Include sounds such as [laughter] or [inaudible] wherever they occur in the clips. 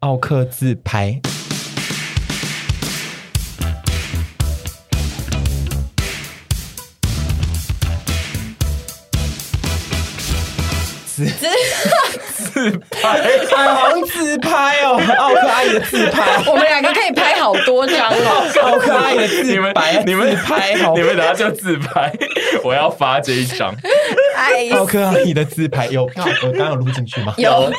奥克自拍。自自拍，彩虹自拍哦，奥克阿姨的自拍，我们两个可以拍好多张哦。奥克阿姨的自拍，你们拍，你们等下就自拍，我要发这一张。奥克阿姨的自拍有，我刚刚有录进去吗？有，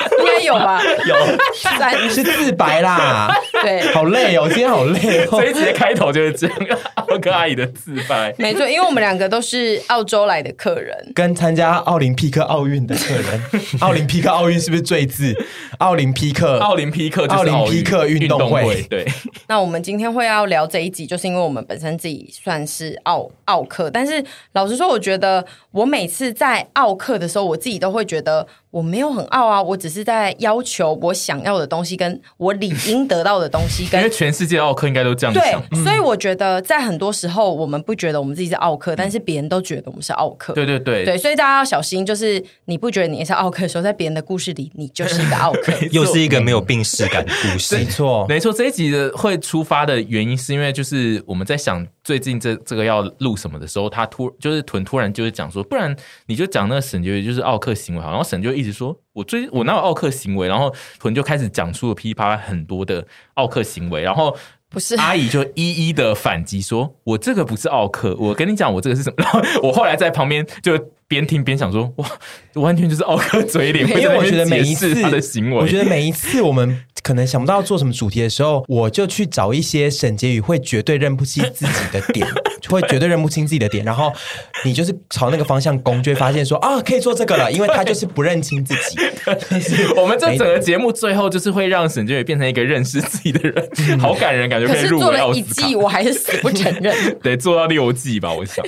有吧？[laughs] 有，是自白啦。对，好累哦，今天好累哦。这一集的开头就是这样，奥克阿姨的自白。没错，因为我们两个都是澳洲来的客人，跟参加奥林匹克奥运的客人。[laughs] 奥林匹克奥运是不是最字？奥林匹克，奥林匹克，奥林匹克运动会。对。[laughs] 那我们今天会要聊这一集，就是因为我们本身自己算是奥奥客，但是老实说，我觉得我每次在奥客的时候，我自己都会觉得。我没有很傲啊，我只是在要求我想要的东西，跟我理应得到的东西。跟因为全世界奥客应该都这样想。对，所以我觉得在很多时候，我们不觉得我们自己是奥客，但是别人都觉得我们是奥客。对对对，对，所以大家要小心，就是你不觉得你是奥客的时候，在别人的故事里，你就是一个奥客，[laughs] 又是一个没有病识感的故事。[laughs] 没错，没错。这一集的会出发的原因，是因为就是我们在想。最近这这个要录什么的时候，他突就是屯突然就是讲说，不然你就讲那个沈杰就是奥克行为好，然后沈就一直说我最我那有奥克行为，然后屯就开始讲出了噼里啪啦很多的奥克行为，然后 [laughs] 不是阿姨就一一的反击说，我这个不是奥克，我跟你讲我这个是什么，然 [laughs] 后我后来在旁边就。边听边想说，哇，完全就是奥克嘴脸。因为我觉得每一次他的行为，我觉得每一次我们可能想不到做什么主题的时候，我就去找一些沈婕妤会绝对认不清自己的点，[laughs] 会绝对认不清自己的点，然后你就是朝那个方向攻，就会发现说啊，可以做这个了，因为他就是不认清自己。[laughs] 我们这整个节目最后就是会让沈婕妤变成一个认识自己的人，[laughs] 好感人，感觉可以入围奥斯卡。可是做了一季，我还是死不承认。得做到六季吧，我想。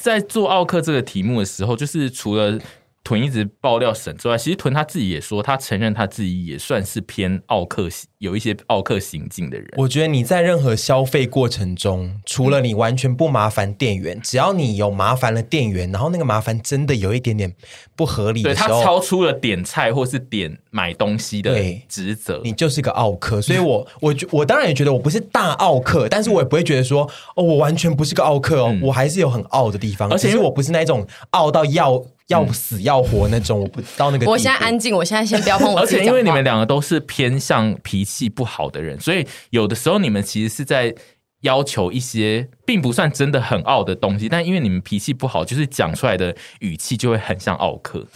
在做奥克这个题目的时候，就是除了屯一直爆料沈之外，其实屯他自己也说，他承认他自己也算是偏奥客有一些奥客行径的人，我觉得你在任何消费过程中，除了你完全不麻烦店员，嗯、只要你有麻烦了店员，然后那个麻烦真的有一点点不合理的时候，对他超出了点菜或是点买东西的职责，你就是个奥客。所以我 [laughs] 我我当然也觉得我不是大奥客，但是我也不会觉得说哦，我完全不是个奥客哦，嗯、我还是有很傲的地方，而且我不是那种傲到要。要死要活那种，我不到那个。我现在安静，我现在先不要碰我。而且因为你们两个都是偏向脾气不好的人，所以有的时候你们其实是在要求一些并不算真的很傲的东西，但因为你们脾气不好，就是讲出来的语气就会很像傲客。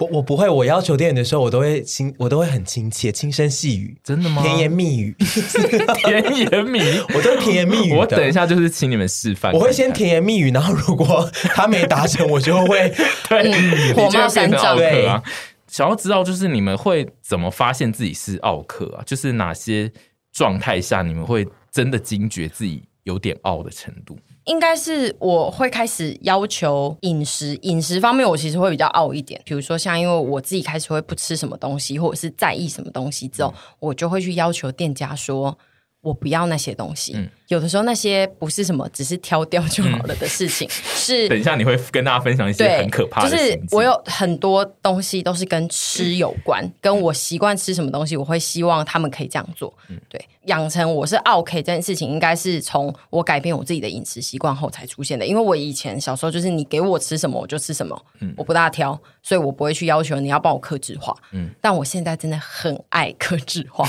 我我不会，我要求电影的时候，我都会亲，我都会很亲切，轻声细语，真的吗？甜言蜜语，[laughs] 甜言蜜语，我都甜言蜜语。我等一下就是请你们示范看看，我会先甜言蜜语，然后如果 [laughs] 他没达成，我就会 [laughs] 对火冒三丈。对啊，想要知道就是你们会怎么发现自己是奥克啊？就是哪些状态下你们会真的惊觉自己有点傲的程度？应该是我会开始要求饮食，饮食方面我其实会比较傲一点。比如说像因为我自己开始会不吃什么东西，或者是在意什么东西之后，嗯、我就会去要求店家说。我不要那些东西。嗯，有的时候那些不是什么，只是挑掉就好了的事情。嗯、[laughs] 是，等一下你会跟大家分享一些很可怕的。就是我有很多东西都是跟吃有关，嗯、跟我习惯吃什么东西，我会希望他们可以这样做。嗯，对，养成我是 OK 这件事情，应该是从我改变我自己的饮食习惯后才出现的。因为我以前小时候就是你给我吃什么我就吃什么，嗯，我不大挑，所以我不会去要求你要帮我克制化。嗯，但我现在真的很爱克制化。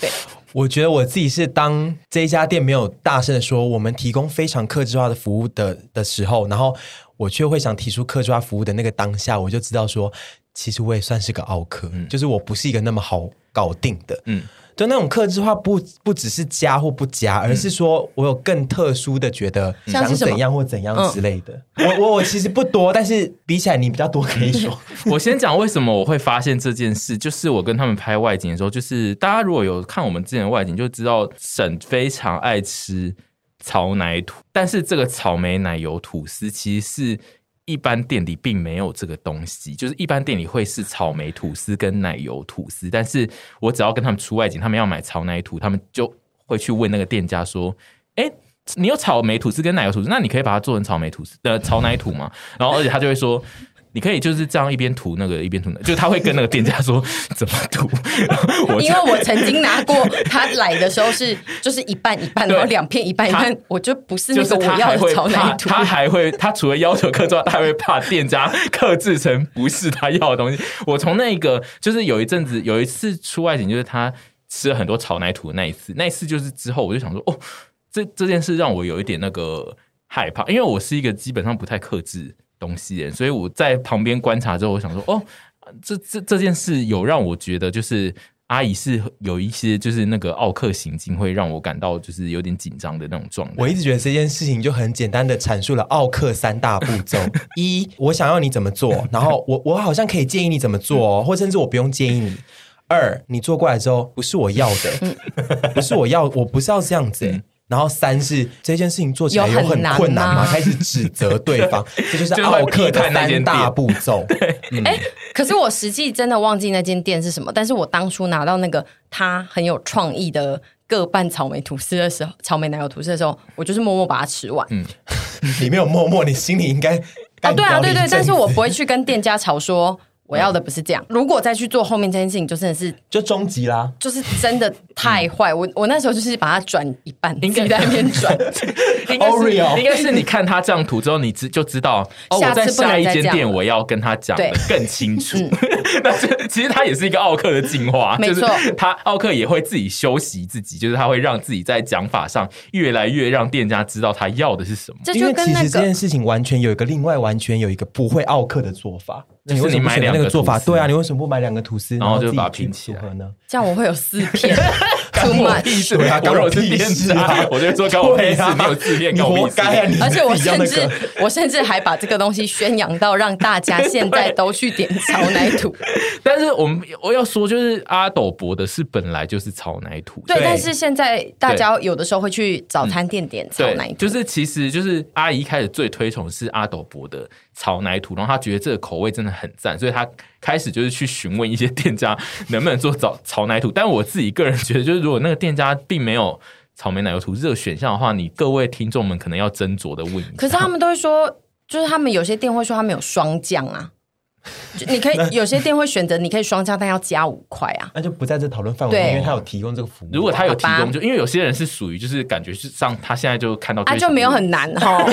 对。我觉得我自己是当这一家店没有大声的说我们提供非常客制化的服务的的时候，然后我却会想提出客制化服务的那个当下，我就知道说，其实我也算是个奥客，嗯，就是我不是一个那么好搞定的，嗯。就那种克制化不不只是加或不加，而是说我有更特殊的觉得想怎样或怎样之类的。我我我其实不多，但是比起来你比较多可以说。[laughs] 我先讲为什么我会发现这件事，就是我跟他们拍外景的时候，就是大家如果有看我们之前的外景，就知道沈非常爱吃草奶土，但是这个草莓奶油吐司其实是。一般店里并没有这个东西，就是一般店里会是草莓吐司跟奶油吐司，但是我只要跟他们出外景，他们要买草奶吐，他们就会去问那个店家说：“哎，你有草莓吐司跟奶油吐司，那你可以把它做成草莓吐司的草奶吐吗？”然后而且他就会说。你可以就是这样一边涂那个一边涂那个，就他会跟那个店家说怎么涂。[laughs] 因为我曾经拿过他来的时候是就是一半一半，然后两片一半一半，我就不是那个我要的草莓图。他还会，他除了要求客制，他还会怕店家克制成不是他要的东西。我从那个就是有一阵子有一次出外景，就是他吃了很多草莓图的那一次，那一次就是之后我就想说，哦，这这件事让我有一点那个害怕，因为我是一个基本上不太克制东西，所以我在旁边观察之后，我想说，哦，这这这件事有让我觉得就是。阿姨是有一些就是那个奥克行径，会让我感到就是有点紧张的那种状态。我一直觉得这件事情就很简单的阐述了奥克三大步骤：[laughs] 一，我想要你怎么做，然后我我好像可以建议你怎么做，或甚至我不用建议你；二，你做过来之后不是我要的，[laughs] 不是我要，我不是要这样子、欸。然后三是这件事情做起来有很困难吗？开始指责对方，[laughs] 这就是奥克的三大步骤。[laughs] 哎、嗯欸，可是我实际真的忘记那间店是什么。但是我当初拿到那个他很有创意的各半草莓吐司的时候，草莓奶油吐司的时候，我就是默默把它吃完。嗯，[laughs] 你没有默默，你心里应该哦，对啊，对对，但是我不会去跟店家吵说。我要的不是这样。如果再去做后面这件事情，就真的是就终极啦。就是真的太坏。我我那时候就是把它转一半，自己在那边转。[laughs] 应该是应该是你看他这张图之后，你知就知道哦。我在下一间店，我要跟他讲的更清楚。[laughs] 但是其实他也是一个奥克的进化，没错。他奥克也会自己修习自己，就是他会让自己在讲法上越来越让店家知道他要的是什么。因为其实这件事情完全有一个另外完全有一个不会奥克的做法。就是你买两个做法，对啊，你为什么不买两个吐司，然后就把它拼起来呢？这样我会有四片，[laughs] too much。对啊，关我屁事啊！我就说关我屁事，没有四片，你活该啊！而且我甚至我甚至还把这个东西宣扬到让大家现在都去点 [laughs] 炒奶土。[laughs] 但是我们我要说，就是阿斗博的是本来就是炒奶土，对。但是现在大家有的时候会去早餐店点炒奶土，就是其实就是阿姨一开始最推崇是阿斗博的草奶土，然后他觉得这个口味真的很赞，所以他开始就是去询问一些店家能不能做草草奶土。但我自己个人觉得，就是如果那个店家并没有草莓奶油吐这个选项的话，你各位听众们可能要斟酌的问。可是他们都会说，就是他们有些店会说他们有双降啊。你可以有些店会选择，你可以双加，但要加五块啊，那就不在这讨论范围内，因为他有提供这个服务。如果他有提供，就因为有些人是属于就是感觉是上，他现在就看到，啊就没有很难哈，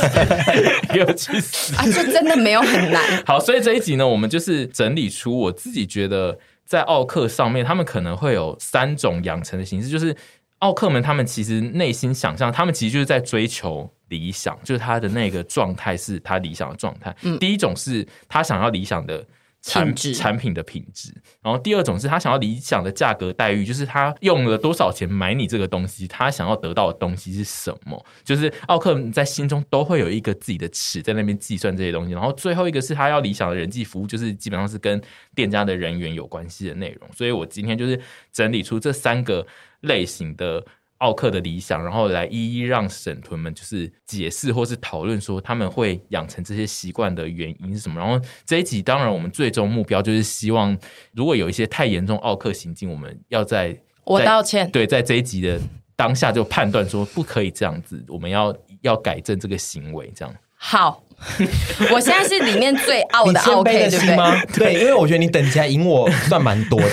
[laughs] 有去死啊，就真的没有很难。好，所以这一集呢，我们就是整理出我自己觉得在奥客上面，他们可能会有三种养成的形式，就是奥客们他们其实内心想象，他们其实就是在追求。理想就是他的那个状态是他理想的状态。嗯，第一种是他想要理想的产质产品的品质，然后第二种是他想要理想的价格待遇，就是他用了多少钱买你这个东西，他想要得到的东西是什么？就是奥克在心中都会有一个自己的尺在那边计算这些东西。然后最后一个是他要理想的人际服务，就是基本上是跟店家的人员有关系的内容。所以我今天就是整理出这三个类型的。奥克的理想，然后来一一让沈屯们就是解释或是讨论说他们会养成这些习惯的原因是什么。然后这一集当然我们最终目标就是希望，如果有一些太严重奥克行径，我们要在我道歉。对，在这一集的当下就判断说不可以这样子，我们要要改正这个行为，这样。好，[laughs] 我现在是里面最傲的奥客，对不对？对，因为我觉得你等级还赢我算蛮多的。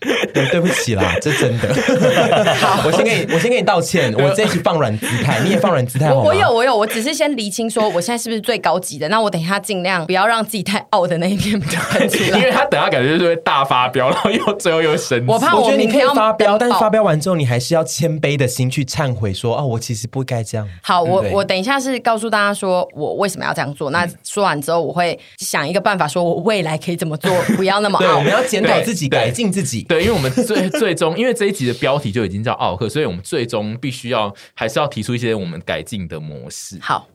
[laughs] 对，对不起啦，这真的。好，我先给你，我先给你道歉。我这一期放软姿态，你也放软姿态。我我有我有，我只是先厘清说，我现在是不是最高级的？那我等一下尽量不要让自己太傲的那一面喷出来，[laughs] 因为他等下感觉就是会大发飙，然后又最后又生气。我怕我，我觉得你可以发飙，但是发飙完之后，你还是要谦卑的心去忏悔说，说啊，我其实不该这样。好，我我等一下是告诉大家说我为什么要这样做。那说完之后，我会想一个办法，说我未来可以怎么做，[laughs] 不要那么傲。对，我们要检讨自己，改进自己。对，因为我们。最 [laughs] 最终，因为这一集的标题就已经叫奥克，所以我们最终必须要还是要提出一些我们改进的模式。好，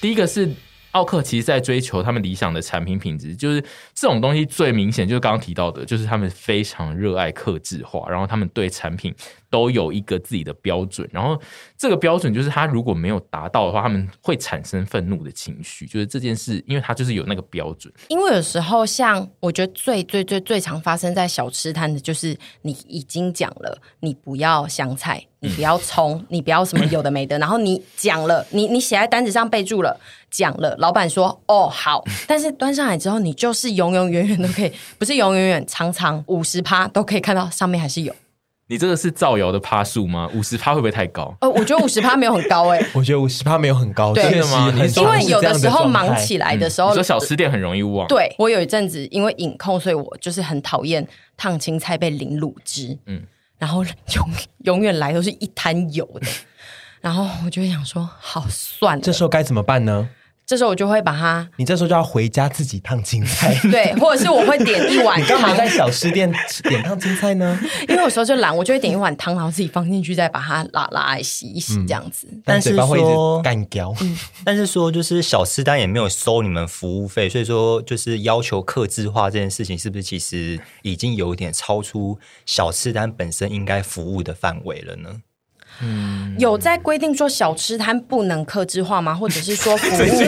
第一个是奥克，其实在追求他们理想的产品品质，就是这种东西最明显，就是刚刚提到的，就是他们非常热爱克制化，然后他们对产品都有一个自己的标准，然后这个标准就是他如果没有达到的话，他们会产生愤怒的情绪。就是这件事，因为他就是有那个标准。因为有时候，像我觉得最最最最常发生在小吃摊的，就是你已经讲了，你不要香菜，你不要葱，你不要什么有的没的，然后你讲了，你你写在单子上备注了，讲了，老板说哦好，但是端上来之后，你就是永永远远都可以，不是永永远远，长长五十趴都可以看到上面还是有。你这个是造谣的趴数吗？五十趴会不会太高？呃，我觉得五十趴没有很高哎、欸，[laughs] 我觉得五十趴没有很高，对真的吗？因为有的时候忙起来的时候，嗯、说小吃店很容易忘。对，我有一阵子因为饮控，所以我就是很讨厌烫青菜被淋卤汁，嗯，然后永永远来都是一滩油的，然后我就会想说，好算了，这时候该怎么办呢？这时候我就会把它，你这时候就要回家自己烫青菜，[laughs] 对，或者是我会点一碗。你干嘛在小吃店点烫青菜呢？[laughs] 因为有时候就懒，我就会点一碗汤，然后自己放进去，再把它拉拉来洗一洗，这样子。嗯、但是说干掉，[laughs] 但是说就是小吃单也没有收你们服务费，所以说就是要求客制化这件事情，是不是其实已经有一点超出小吃单本身应该服务的范围了呢？嗯，有在规定说小吃摊不能克制化吗？或者是说 [laughs] 服务费？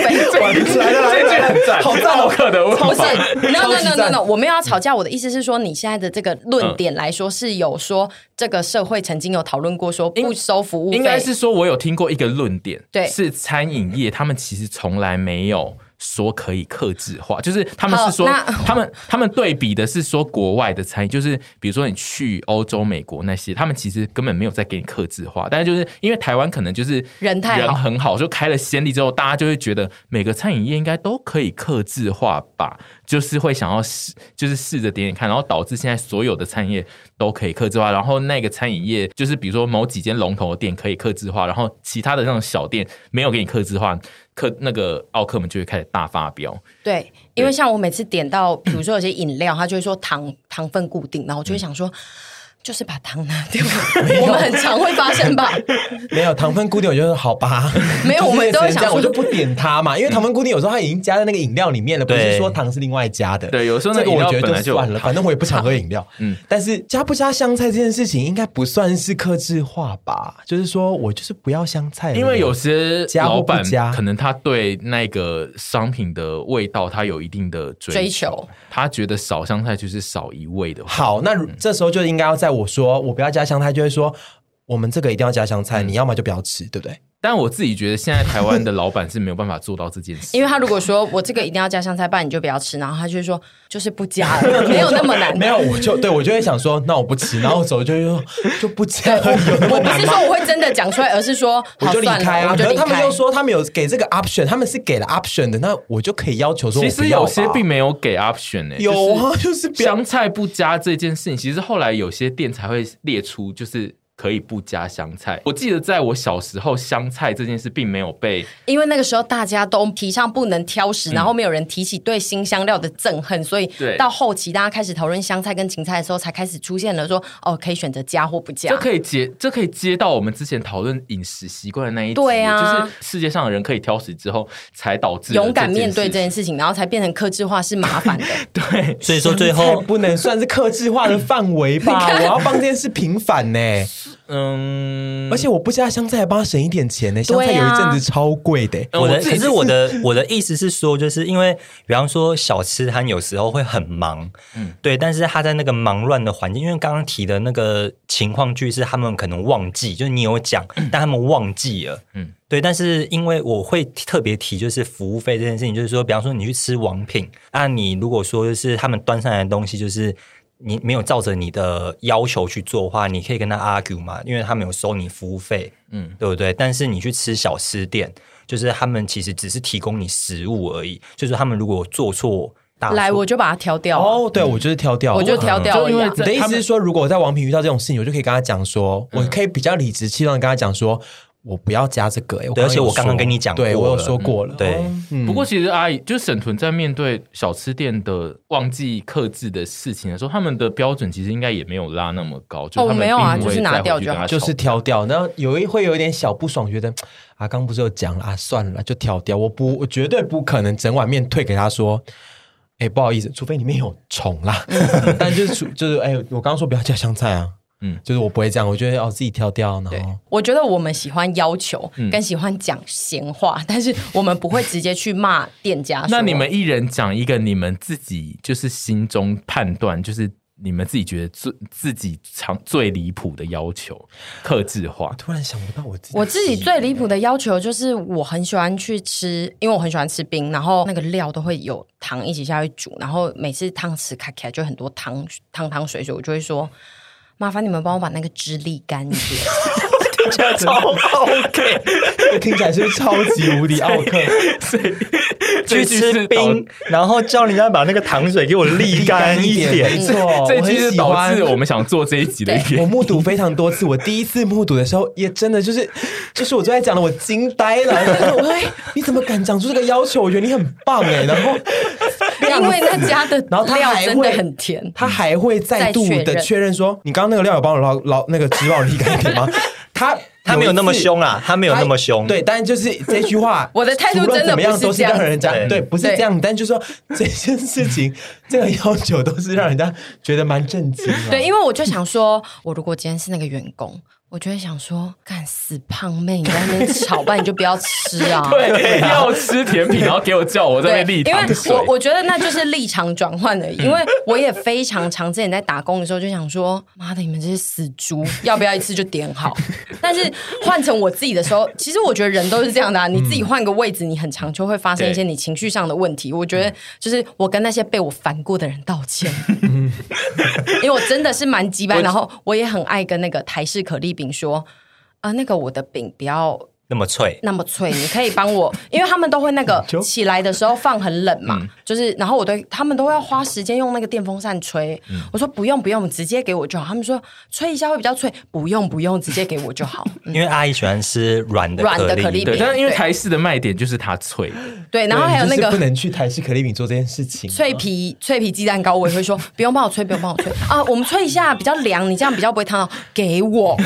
来了来了，好造客的，不是，no no no no no，我没有要吵架。我的意思是说，你现在的这个论点来说，是有说这个社会曾经有讨论过说不收服务费，应该是说我有听过一个论点，对，是餐饮业他们其实从来没有。说可以克制化，就是他们是说，他们他们对比的是说国外的餐饮，就是比如说你去欧洲、美国那些，他们其实根本没有在给你克制化，但是就是因为台湾可能就是人太人很好，就开了先例之后，大家就会觉得每个餐饮业应该都可以克制化吧，就是会想要试，就是试着点点看，然后导致现在所有的餐饮业都可以克制化，然后那个餐饮业就是比如说某几间龙头的店可以克制化，然后其他的那种小店没有给你克制化。客那个奥客们就会开始大发飙，对，因为像我每次点到，比如说有些饮料，他就会说糖糖分固定，然后我就会想说。嗯就是把糖拿掉，[laughs] 我们很常会发生吧？[laughs] 没有糖分固定，我就说好吧。[laughs] 没有，我们都会想，我就不点它嘛，因为糖分固定，有时候它已经加在那个饮料里面了，不是说糖是另外加的。对，有时候那个我觉得就算了，反正我也不常喝饮料。嗯，但是加不加香菜这件事情，应该不算是克制化吧？就是说我就是不要香菜，因为有些老板可能他对那个商品的味道，他有一定的追求，他觉得少香菜就是少一味的。好，那这时候就应该要在。我说我不要加香菜，就会说我们这个一定要加香菜，嗯、你要么就不要吃，对不对？但我自己觉得，现在台湾的老板是没有办法做到这件事，[laughs] 因为他如果说我这个一定要加香菜，不然你就不要吃，然后他就说就是不加了，没有那么难。[laughs] 没有，我就对我就会想说，那我不吃，然后走就说就不加。有那么难吗？我不是说我会真的讲出来，而是说 [laughs] 我就离开啊。可是他们又说他们有给这个 option，他们是给了 option 的，那我就可以要求说，其实有些并没有给 option 呢、欸。有啊，就是香菜不加这件事情，其实后来有些店才会列出，就是。可以不加香菜。我记得在我小时候，香菜这件事并没有被，因为那个时候大家都提倡不能挑食，嗯、然后没有人提起对新香料的憎恨，所以到后期大家开始讨论香菜跟芹菜的时候，才开始出现了说哦，可以选择加或不加。这可以接，这可以接到我们之前讨论饮食习惯的那一，对啊，就是世界上的人可以挑食之后，才导致勇敢面对这件事情，然后才变成克制化是麻烦的。[laughs] 对，所以说最后 [laughs] 不能算是克制化的范围吧？[laughs] 我要帮这件事平反呢。嗯，而且我不加香菜，还帮他省一点钱呢。香菜有一阵子超贵的。我的可是我的 [laughs] 我的意思是说，就是因为比方说小吃摊有时候会很忙，嗯，对，但是他在那个忙乱的环境，因为刚刚提的那个情况句是他们可能忘记，就是你有讲，但他们忘记了，嗯，对。但是因为我会特别提，就是服务费这件事情，就是说，比方说你去吃王品，啊，你如果说就是他们端上来的东西就是。你没有照着你的要求去做的话，你可以跟他 argue 嘛，因为他没有收你服务费，嗯，对不对？但是你去吃小吃店，就是他们其实只是提供你食物而已，就是他们如果做错，来我就把它挑掉。哦，对，我就是挑掉，我就挑掉。因为你的意思是说，如果我在王品遇到这种事情，我就可以跟他讲说，我可以比较理直气壮跟他讲说。我不要加这个哎，而且我刚刚跟你讲过，对我有说过了。对，不过其实阿姨就是沈屯在面对小吃店的忘记克制的事情的时候，他们的标准其实应该也没有拉那么高。就哦，没有啊，就是拿掉就好，就是挑掉。然后有一会有一点小不爽，觉得啊，刚不是有讲了啊，算了，就挑掉。我不，我绝对不可能整碗面退给他说，哎，不好意思，除非里面有虫啦。[laughs] 但就是就是哎，我刚刚说不要加香菜啊。嗯，就是我不会这样，我觉得哦自己挑掉，然后我觉得我们喜欢要求，跟喜欢讲闲话，嗯、但是我们不会直接去骂店家。[laughs] 那你们一人讲一个你们自己就是心中判断，就是。你们自己觉得最自己常最离谱的要求，克制化。突然想不到我自己，我自己最离谱的要求就是我很喜欢去吃，因为我很喜欢吃冰，然后那个料都会有糖一起下去煮，然后每次汤匙开起来就很多汤汤汤水水，我就会说麻烦你们帮我把那个汁沥干一点。[laughs] 听起来超奥客，听起来是超级无敌奥克。去吃冰，然后叫人家把那个糖水给我沥干一点。没错，这其实导致我们想做这一集的一点。我目睹非常多次，我第一次目睹的时候，也真的就是，就是我最爱讲的，我惊呆了。我说：“ [laughs] 哎，你怎么敢讲出这个要求？我觉得你很棒哎。”然后，[laughs] 因为那家的然后他料真的很甜，他还会再度的确认说：“你刚刚那个料有帮我捞捞那个汁帮我沥干一点吗？”他。他没有那么凶啊，他没有那么凶。对，但就是这句话，[laughs] 我的态度真的不是这样。让人家对，不是这样。但就是说这件事情，这个要求都是让人家觉得蛮震惊。对，因为我就想说，我如果今天是那个员工。我就会想说，干死胖妹，你在那边吵，不然你就不要吃啊！[laughs] 对，要吃甜品，然后给我叫我在那边沥糖水。因为我我觉得那就是立场转换而已。因为我也非常常之前在打工的时候就想说，妈的，你们这些死猪，要不要一次就点好？但是换成我自己的时候，其实我觉得人都是这样的啊。你自己换个位置，你很常就会发生一些你情绪上的问题。我觉得就是我跟那些被我烦过的人道歉，[laughs] 因为我真的是蛮鸡掰，然后我也很爱跟那个台式可丽。饼说，啊，那个我的饼不要那么脆，那么脆，你可以帮我，[laughs] 因为他们都会那个 [laughs] 起来的时候放很冷嘛，就是，然后我对他们都要花时间用那个电风扇吹，我说不用不用，直接给我就好。他们说吹一下会比较脆，不用不用，直接给我就好。[laughs] 因为阿姨喜欢吃软的软的可丽饼，但是因为台式的卖点就是它脆，对，然后还有那个不能去台式可丽饼做这件事情，脆皮脆皮鸡蛋糕，我也会说不用帮我吹，不用帮我吹啊，我们吹一下比较凉，你这样比较不会烫到，给我。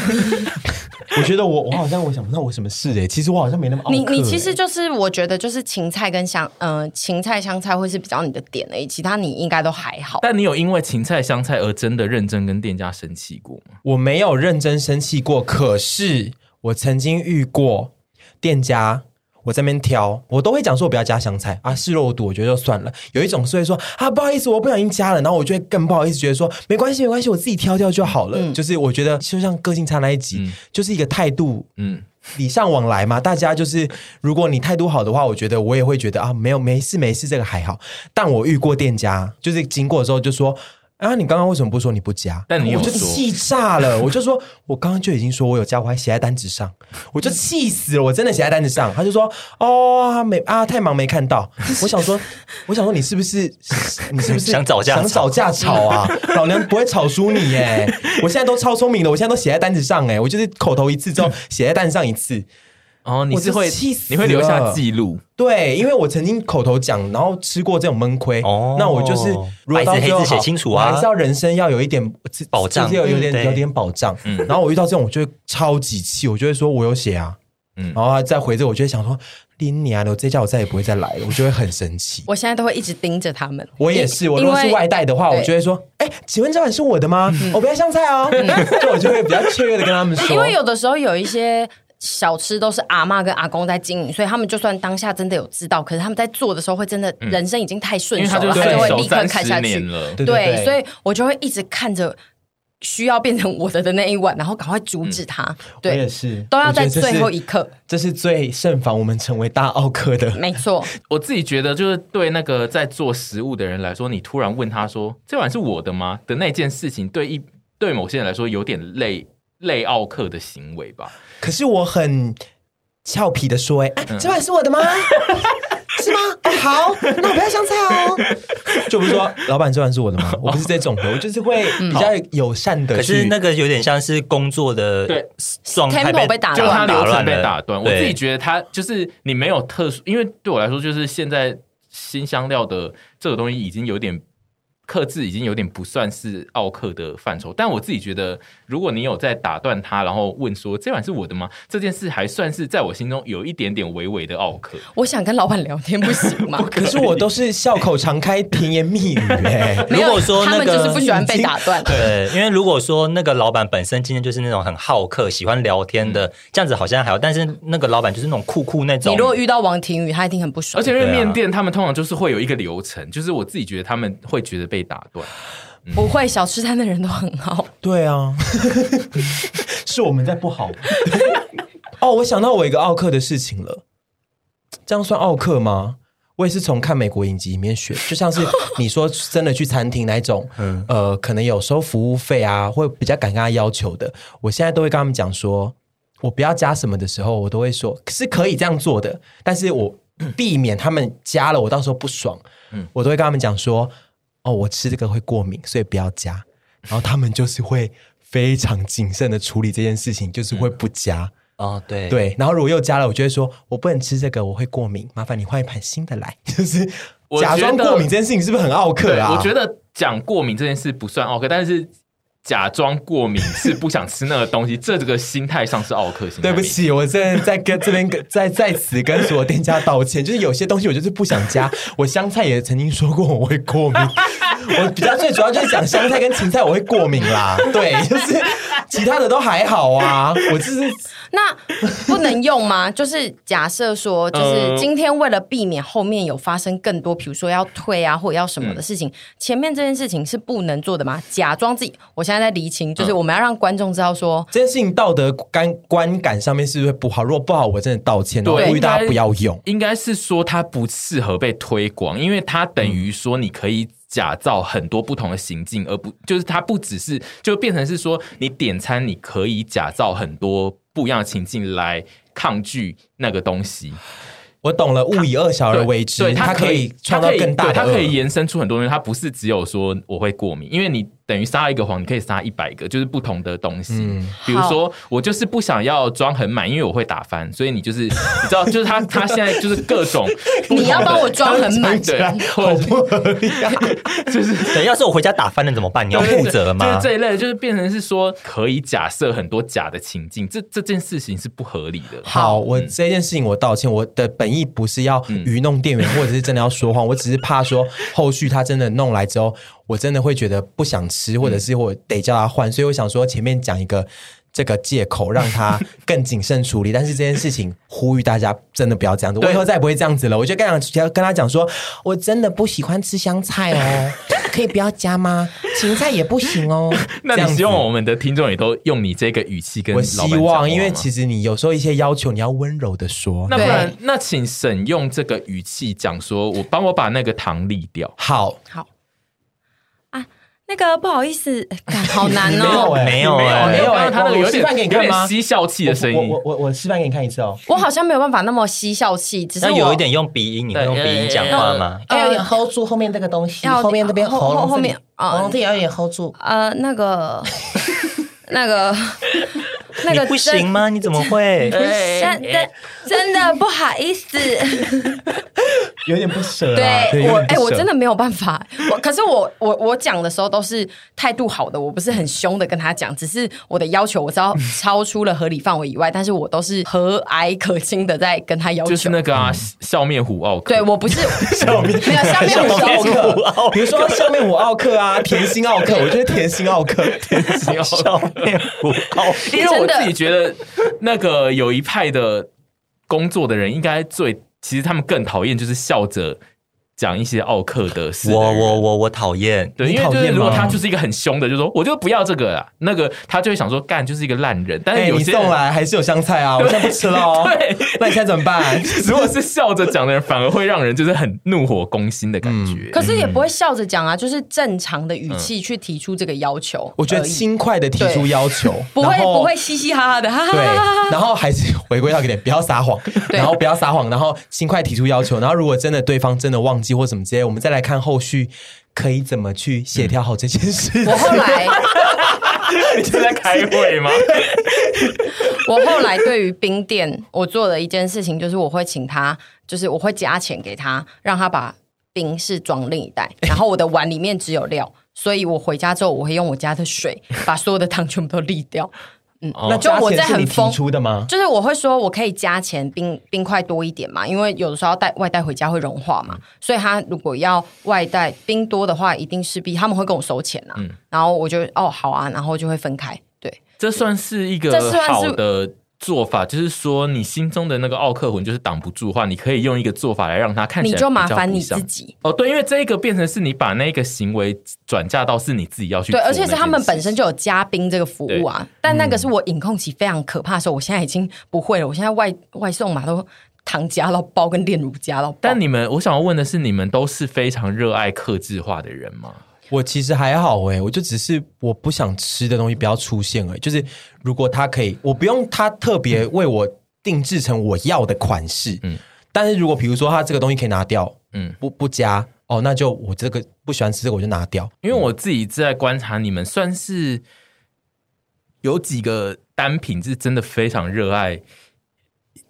[laughs] 我觉得我我好像我想不到我什么事哎、欸，其实我好像没那么。你你其实就是我觉得就是芹菜跟香呃芹菜香菜会是比较你的点哎、欸，其他你应该都还好。但你有因为芹菜香菜而真的认真跟店家生气过吗？我没有认真生气过，可是我曾经遇过店家。我在那边挑，我都会讲说，我不要加香菜啊，是肉毒，我觉得就算了。有一种是会说啊，不好意思，我不小心加了，然后我就会更不好意思，觉得说没关系，没关系，我自己挑掉就好了。嗯、就是我觉得，就像个性差那一集，嗯、就是一个态度，嗯，礼尚往来嘛。大家就是，如果你态度好的话，我觉得我也会觉得啊，没有，没事，没事，这个还好。但我遇过店家，就是经过的时候就说。啊！你刚刚为什么不说你不加？但你我就气炸了。我就说，我刚刚就已经说我有加，我还写在单子上，我就气死了。我真的写在单子上。他就说：“哦，没啊，太忙没看到。”我想说，我想说，你是不是你是不是想找架想找架吵啊？老娘不会吵输你耶！我现在都超聪明的，我现在都写在单子上哎，我就是口头一次之后写在单子上一次。哦，你是会气死，你会留下记录。对，因为我曾经口头讲，然后吃过这种闷亏。哦，那我就是白纸黑字写清楚啊，还是要人生要有一点保障，有有点有点保障。嗯，然后我遇到这种，我就会超级气，我就会说我有写啊。嗯，然后再回这，我就会想说，拎你啊！我这家我再也不会再来了，我就会很生气。我现在都会一直盯着他们。我也是，我如果是外带的话，我就会说，哎，请问这碗是我的吗？我不要香菜哦，就我就会比较雀跃的跟他们说，[laughs] 因为有的时候有一些。小吃都是阿妈跟阿公在经营，所以他们就算当下真的有知道，可是他们在做的时候会真的人生已经太顺手了，他就会立刻看下去。对，所以我就会一直看着需要变成我的的那一碗，然后赶快阻止他。对，也是，都要在最后一刻。这是最慎防我们成为大奥客的。没错，[laughs] 我自己觉得就是对那个在做食物的人来说，你突然问他说：“这碗是我的吗？”的那件事情，对一对某些人来说有点累。累奥客的行为吧，可是我很俏皮的说、欸：“哎、嗯，这碗是我的吗？[laughs] 是吗？好，那我不要香菜哦。[laughs] 就不是说，老板这碗是我的吗？我不是这种的，我就是会比较友善的。可是那个有点像是工作的对状态被，被打乱，就他流程被打断。我自己觉得他就是你没有特殊，因为对我来说，就是现在新香料的这个东西已经有点。”克制已经有点不算是奥客的范畴，但我自己觉得，如果你有在打断他，然后问说这碗是我的吗？这件事还算是在我心中有一点点微微的奥客。我想跟老板聊天 [laughs] 不行吗？可是我都是笑口常开、甜言蜜语哎、欸。[laughs] 如果说、那个、他们就是不喜欢被打断。对，因为如果说那个老板本身今天就是那种很好客、喜欢聊天的，嗯、这样子好像还好。但是那个老板就是那种酷酷那种。你如果遇到王庭宇，他一定很不爽。而且因为面店他们通常就是会有一个流程，就是我自己觉得他们会觉得被打断。不会，小吃摊的人都很好。对啊，[laughs] 是我们在不好。哦，我想到我一个奥克的事情了，这样算奥克吗？我也是从看美国影集里面学，就像是 [laughs] 你说真的去餐厅那一种，嗯、呃，可能有收服务费啊，会比较敢跟他要求的。我现在都会跟他们讲说，我不要加什么的时候，我都会说是可以这样做的，但是我避免他们加了，我到时候不爽，嗯，我都会跟他们讲说。哦，我吃这个会过敏，所以不要加。然后他们就是会非常谨慎的处理这件事情，就是会不加。嗯、哦，对对。然后如果又加了，我就会说我不能吃这个，我会过敏，麻烦你换一盘新的来。[laughs] 就是假装过敏这件事情是不是很拗客啊？我觉得讲过敏这件事不算拗客，但是。假装过敏是不想吃那个东西，这这个心态上是奥克心。对不起，我现在在跟这边跟在 [laughs] 在此跟所有店家道歉，就是有些东西我就是不想加。[laughs] 我香菜也曾经说过我会过敏，[laughs] 我比较最主要就是讲香菜跟芹菜我会过敏啦。对，就是其他的都还好啊。我就是那不能用吗？就是假设说，就是今天为了避免后面有发生更多，比如说要退啊或者要什么的事情，嗯、前面这件事情是不能做的吗？假装自己，我现在。在厘清，就是我们要让观众知道说，这件事情道德观观感上面是不是不好？如果不好，我真的道歉，对，呼吁大家不要用。应该是说它不适合被推广，因为它等于说你可以假造很多不同的行径，而不就是它不只是就变成是说你点餐你可以假造很多不一样的情境来抗拒那个东西。我懂了，勿以恶小而为之，对，它可以创造更大的，它可以延伸出很多东西，它不是只有说我会过敏，因为你。等于撒一个谎，你可以撒一百个，就是不同的东西。嗯、比如说，我就是不想要装很满，因为我会打翻，所以你就是你知道，就是他他现在就是各种 [laughs] 你要帮我装很满，对，好不合理啊！[laughs] 就是等要是我回家打翻了怎么办？你要负责吗？就是这一类，就是变成是说可以假设很多假的情境，这这件事情是不合理的。好，我这件事情我道歉，我的本意不是要愚弄店员，或者是真的要说谎，我只是怕说后续他真的弄来之后。我真的会觉得不想吃，或者是我得叫他换，嗯、所以我想说前面讲一个这个借口，让他更谨慎处理。[laughs] 但是这件事情呼吁大家真的不要这样子，我以后再也不会这样子了。我就跟想要跟他讲说，我真的不喜欢吃香菜哦，[laughs] 可以不要加吗？芹菜也不行哦。[laughs] 那你希望我们的听众也都用你这个语气跟？我希望，因为其实你有时候一些要求你要温柔的说。那不然，那请沈用这个语气讲说，我帮我把那个糖沥掉。好，好。那个不好意思，[laughs] 好难哦，没有哎，没有哎，他那个有点有点吸笑气的声音，我我我示范给你看一次哦。我好像没有办法那么吸笑气，只是有一点用鼻音，你会用鼻音讲话吗？要有点 hold 住后面这个东西，后面这边喉咙后面啊，这也要有点 hold 住。呃，那个 [laughs] 那个 [laughs] 那个不行吗？你怎么会？[laughs] 真的真的不好意思。[laughs] 有点不舍，对我哎，我真的没有办法。我可是我我我讲的时候都是态度好的，我不是很凶的跟他讲，只是我的要求我知道超出了合理范围以外，但是我都是和蔼可亲的在跟他要求。就是那个啊，笑面虎奥克。对我不是笑面，没有笑面虎奥克。比如说笑面虎奥克啊，甜心奥克，我觉得甜心奥克，甜心笑面虎奥。因为我我自己觉得那个有一派的工作的人应该最。其实他们更讨厌，就是笑着。讲一些奥克的事，我我我我讨厌，对，因为就是如果他就是一个很凶的，就说我就不要这个啦，那个他就会想说干就是一个烂人。但是有些送来还是有香菜啊，[laughs] 我现在不吃了。对，那你现在怎么办？[laughs] 如果是笑着讲的人，反而会让人就是很怒火攻心的感觉。可是也不会笑着讲啊，就是正常的语气去提出这个要求。我觉得轻快的提出要求，不会不会嘻嘻哈哈的。哈哈对，然后还是回归到一点，不要撒谎，然后不要撒谎，然后轻快提出要求，然后如果真的对方真的忘记或什么之类，我们。再来看后续可以怎么去协调好这件事。嗯、我后来 [laughs] 你是在开会吗？[laughs] 我后来对于冰店，我做的一件事情就是我会请他，就是我会加钱给他，让他把冰是装另一袋，然后我的碗里面只有料，所以我回家之后我会用我家的水把所有的汤全部都沥掉。嗯，那就我在很疯出的吗？就是我会说，我可以加钱冰冰块多一点嘛，因为有的时候要带外带回家会融化嘛，所以他如果要外带冰多的话，一定势必他们会跟我收钱啊。嗯，然后我就哦好啊，然后就会分开。对，这算是一个好的做法，就是说你心中的那个奥克魂就是挡不住的话，你可以用一个做法来让他看起来，你就麻烦你自己哦。对，因为这一个变成是你把那个行为转嫁到是你自己要去做，对，而且是他们本身就有加冰这个服务啊。但那个是我饮控期非常可怕的时候，我现在已经不会了。我现在外外送嘛，都糖加到包，跟炼乳加到爆。但你们，我想要问的是，你们都是非常热爱克制化的人吗？我其实还好诶，我就只是我不想吃的东西不要出现而已。就是如果他可以，我不用他特别为我定制成我要的款式。嗯，但是如果比如说他这个东西可以拿掉，嗯，不不加哦，那就我这个不喜欢吃这个我就拿掉。因为我自己在观察你们，算是有几个单品是真的非常热爱。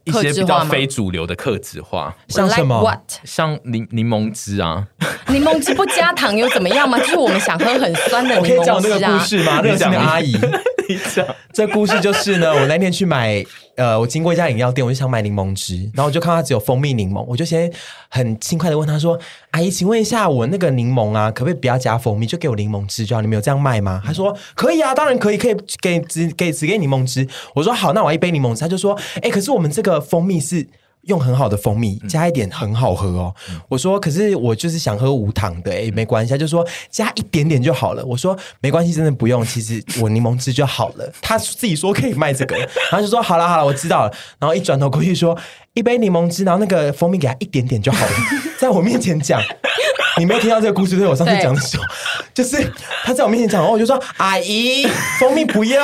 一些比较非主流的客制化，像什么？Like、像柠柠檬汁啊，柠檬汁不加糖又怎么样吗？就是我们想喝很酸的 [laughs] 柠檬汁啊。我可以讲那个故事吗？热心阿姨，你讲。[laughs] 这故事就是呢，我那天去买。呃，我经过一家饮料店，我就想买柠檬汁，然后我就看它只有蜂蜜柠檬，我就先很轻快的问他说：“阿姨，请问一下，我那个柠檬啊，可不可以不要加蜂蜜，就给我柠檬汁就好？你们有这样卖吗？”他说：“可以啊，当然可以，可以给只给只给柠檬汁。”我说：“好，那我要一杯柠檬汁。”他就说：“哎，可是我们这个蜂蜜是。”用很好的蜂蜜，加一点很好喝哦。嗯、我说，可是我就是想喝无糖的，哎，没关系。他就说加一点点就好了。我说没关系，真的不用。其实我柠檬汁就好了。[laughs] 他自己说可以卖这个，然后就说好了好了，我知道了。然后一转头过去说一杯柠檬汁，然后那个蜂蜜给他一点点就好了，[laughs] 在我面前讲。你没有听到这个故事？对，我上次讲的时候，就是他在我面前讲，然后我就说：“阿姨，蜂蜜不用。”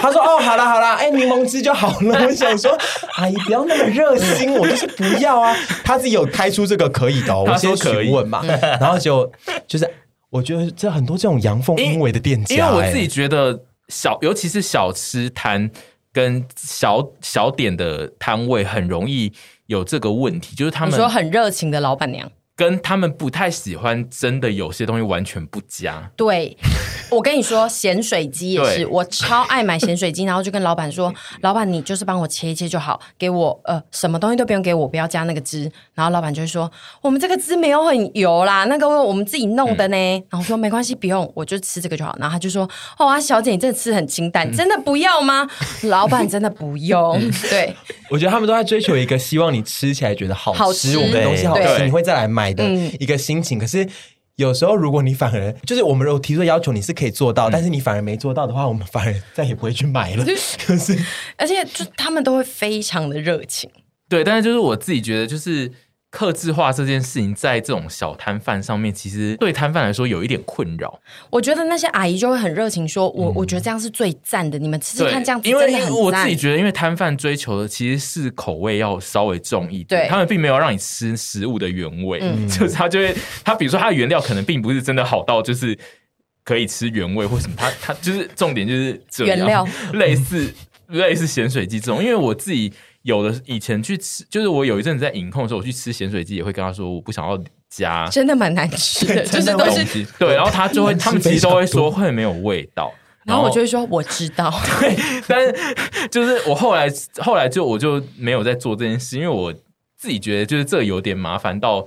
他说：“哦，好了好了，哎，柠檬汁就好了。”我想说：“阿姨不要那么热心，我就是不要啊。”他自己有开出这个可以的，哦，我先询问嘛，然后就就是我觉得这很多这种阳奉阴违的店家，因为我自己觉得小，尤其是小吃摊跟小小点的摊位，很容易有这个问题，就是他们说很热情的老板娘。跟他们不太喜欢，真的有些东西完全不加。对，我跟你说，咸水鸡也是，我超爱买咸水鸡，然后就跟老板说：“ [laughs] 老板，你就是帮我切一切就好，给我呃什么东西都不用给我，不要加那个汁。”然后老板就会说：“我们这个汁没有很油啦，那个我们自己弄的呢。嗯”然后我说：“没关系，不用，我就吃这个就好。”然后他就说：“哦啊，小姐，你真的吃很清淡，真的不要吗？” [laughs] 老板真的不用。对，我觉得他们都在追求一个希望你吃起来觉得好吃，好吃我们的东西好吃，你会再来买。的一个心情，嗯、可是有时候如果你反而就是我们如果提出要求，你是可以做到，嗯、但是你反而没做到的话，我们反而再也不会去买了。可是，而且就他们都会非常的热情，对，但是就是我自己觉得就是。客制化这件事情，在这种小摊贩上面，其实对摊贩来说有一点困扰。我觉得那些阿姨就会很热情说：“我、嗯、我觉得这样是最赞的，你们吃吃看，这样子真的很赞。”因为我自己觉得，因为摊贩追求的其实是口味要稍微重一点，对他们并没有让你吃食物的原味，嗯、[laughs] 就是他就会他比如说他的原料可能并不是真的好到就是可以吃原味或什么，他他就是重点就是这样原料 [laughs] 类似类似咸水鸡这种，因为我自己。有的以前去吃，就是我有一阵子在饮控的时候，我去吃咸水鸡，也会跟他说我不想要加，真的蛮难吃的，[laughs] 就是东西对，然后他就会，他们其实都会说会没有味道，然后我就会说我知道，[laughs] 对，但是就是我后来后来就我就没有在做这件事，因为我自己觉得就是这有点麻烦到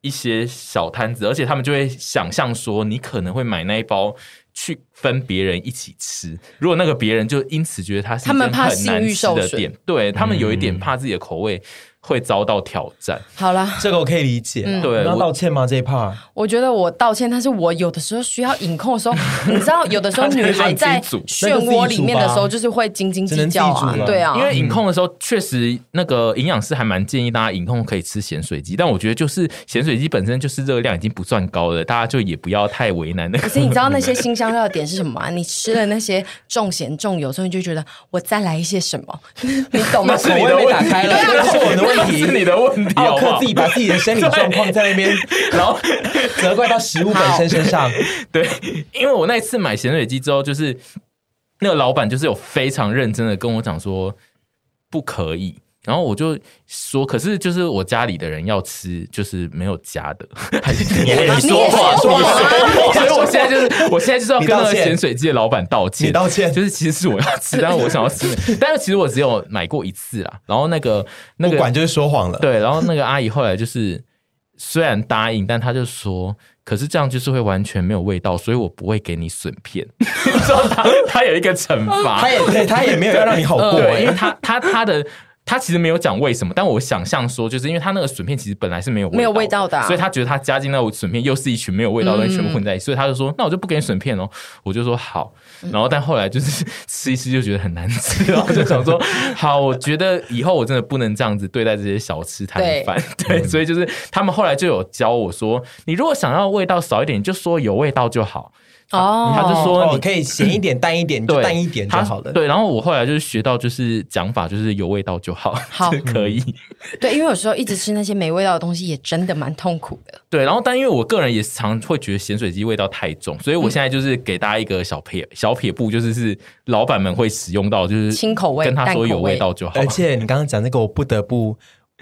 一些小摊子，而且他们就会想象说你可能会买那一包。去分别人一起吃，如果那个别人就因此觉得他是一件很难吃的点，对他们有一点怕自己的口味。会遭到挑战。好了，这个我可以理解。嗯、对，要道歉吗？这一 part，我觉得我道歉，但是我有的时候需要 [laughs] 饮控的时候，你知道，有的时候女孩在漩涡里面的时候，就是会斤斤计较啊。对啊，因为饮控的时候，确实那个营养师还蛮建议大家饮控可以吃咸水鸡，但我觉得就是咸水鸡本身就是热量已经不算高了，大家就也不要太为难那个。[laughs] 可是你知道那些新香料的点是什么吗？你吃了那些重咸重油，所以你就觉得我再来一些什么？[laughs] 你懂吗？是你的问题，对啊，是我的问题，是你的问题。奥克自己把自己的生理状况在那边，[laughs] 然后责怪到食物本身身上。[laughs] 对，因为我那一次买咸水鸡之后，就是那个老板就是有非常认真的跟我讲说，不可以，然后我就说，可是就是我家里的人要吃，就是没有加的，[laughs] 还是你你说话说话，[laughs] 所以我现在就是，我现在就是要跟那个咸水鸡的老板道歉，你道歉，就是其实是我要吃，[laughs] 但是我想要吃，但是其实我只有买过一次啦。然后那个那个管就是说谎了，对，然后那个阿姨后来就是虽然答应，但她就说。可是这样就是会完全没有味道，所以我不会给你笋片。他他有一个惩罚，他也对他也没有要让你好过，因为他他他的他其实没有讲为什么，但我想象说，就是因为他那个笋片其实本来是没有没有味道的，所以他觉得他加进那个笋片又是一群没有味道的人全部混在一起，所以他就说，那我就不给你笋片哦。我就说 [laughs] 好，然后但后来就是吃一吃就觉得很难吃，然后就想说好，我觉得以后我真的不能这样子对待这些小吃摊贩，[laughs] 对，所以就是他们后来就有教我说，你如果想要味道少一点，你就说有味道就好。哦，他就说你可以咸一点、淡一点，就淡一点就好了。对，然后我后来就是学到，就是讲法就是有味道就好，好 [laughs] 可以。[laughs] 对，因为有时候一直吃那些没味道的东西，也真的蛮痛苦的。对，然后但因为我个人也常会觉得咸水鸡味道太重，所以我现在就是给大家一个小撇小撇步，就是是老板们会使用到，就是清口味，跟他说有味道就好。而且你刚刚讲那个，我不得不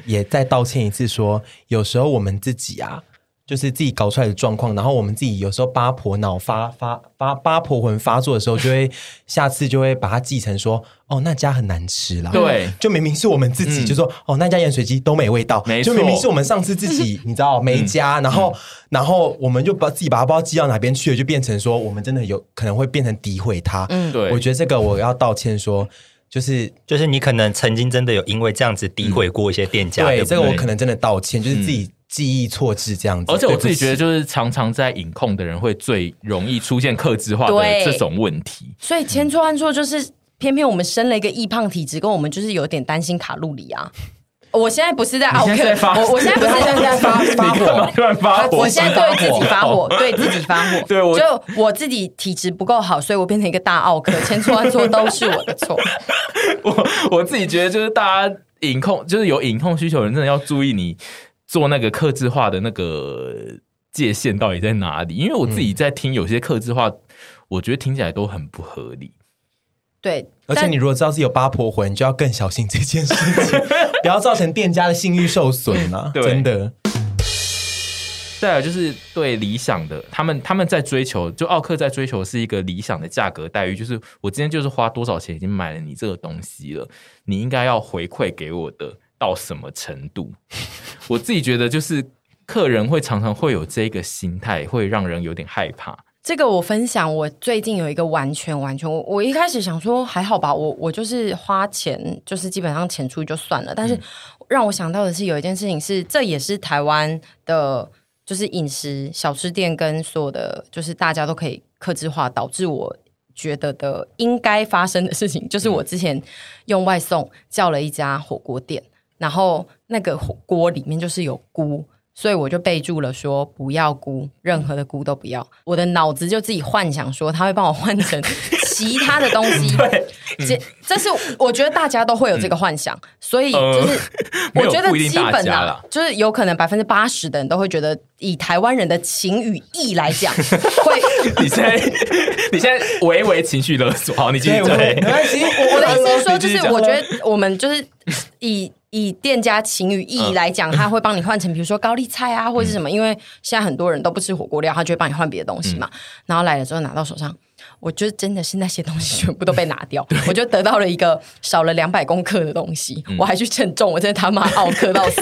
也再道歉一次说，说有时候我们自己啊。就是自己搞出来的状况，然后我们自己有时候八婆脑发发发八婆魂发作的时候，就会下次就会把它记成说，哦，那家很难吃啦。对，就明明是我们自己，嗯、就说哦，那家盐水鸡都没味道，没错，就明明是我们上次自己，你知道没加，嗯、然后、嗯、然后我们就把自己把它不知道记到哪边去了，就变成说我们真的有可能会变成诋毁他。嗯，对，我觉得这个我要道歉说，就是就是你可能曾经真的有因为这样子诋毁过一些店家，对，对，对，这个我可能真的道歉，就是自己。记忆错置这样子，而且我自己觉得，就是常常在隐控的人会最容易出现克制化的这种问题。所以千错万错，就是偏偏我们生了一个易胖体质，跟我们就是有点担心卡路里啊。[laughs] 我现在不是在奥克，我我现在不是在发发火，[laughs] 突然发火，我现在对自己发火，对自己发火。[laughs] 对，我就我自己体质不够好，所以我变成一个大奥克，千错万错都是我的错。我我自己觉得，就是大家隐控，就是有隐控需求的人，真的要注意你。做那个克制化的那个界限到底在哪里？因为我自己在听有些克制化，嗯、我觉得听起来都很不合理。对，而且你如果知道自己有八婆魂，你就要更小心这件事情，[laughs] 不要造成店家的信誉受损啊！对真的。再有就是对理想的，他们他们在追求，就奥克在追求是一个理想的价格待遇，就是我今天就是花多少钱已经买了你这个东西了，你应该要回馈给我的。到什么程度？我自己觉得，就是客人会常常会有这个心态，会让人有点害怕。这个我分享，我最近有一个完全完全，我我一开始想说还好吧，我我就是花钱，就是基本上钱出去就算了。但是让我想到的是，有一件事情是，这也是台湾的，就是饮食小吃店跟所有的，就是大家都可以克制化，导致我。觉得的应该发生的事情，就是我之前用外送叫了一家火锅店，然后那个火锅里面就是有菇，所以我就备注了说不要菇，任何的菇都不要。我的脑子就自己幻想说他会帮我换成 [laughs] 其他的东西。对，这这是我觉得大家都会有这个幻想，所以就是 [laughs] 我觉得基本啊，就是有可能百分之八十的人都会觉得。以台湾人的情与义来讲，[laughs] 会你现在你现在微微情绪勒索，好，你继续讲。没关系，我的意思是说，就是我觉得我们就是 [laughs] 以以店家情与义来讲，他会帮你换成比如说高丽菜啊，或者是什么，因为现在很多人都不吃火锅料，他就会帮你换别的东西嘛。然后来了之后拿到手上，我觉得真的是那些东西全部都被拿掉，我就得到了一个少了两百公克的东西，我还去称重，我真的他妈奥克到死。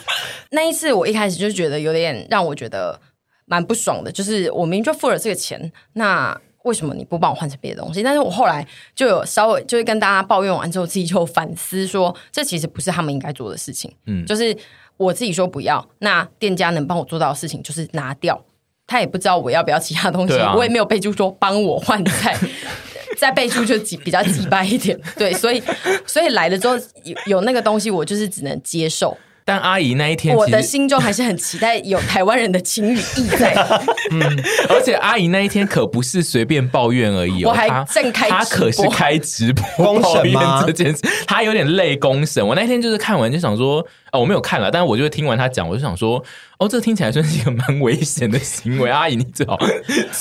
[laughs] 那一次，我一开始就觉得有点让我觉得蛮不爽的，就是我明明就付了这个钱，那为什么你不帮我换成别的东西？但是我后来就有稍微就是跟大家抱怨完之后，自己就反思说，这其实不是他们应该做的事情。嗯，就是我自己说不要，那店家能帮我做到的事情就是拿掉，他也不知道我要不要其他东西，啊、我也没有备注说帮我换菜，[laughs] 再备注就比较机掰一点。对，所以所以来了之后有有那个东西，我就是只能接受。但阿姨那一天，我的心中还是很期待有台湾人的情与义在。[laughs] 嗯，而且阿姨那一天可不是随便抱怨而已，我还正开，她可是开直播抱怨这件事，她有点累公审。我那天就是看完就想说，哦，我没有看了，但是我就听完她讲，我就想说，哦，这听起来算是一个蛮危险的行为。阿姨，你最好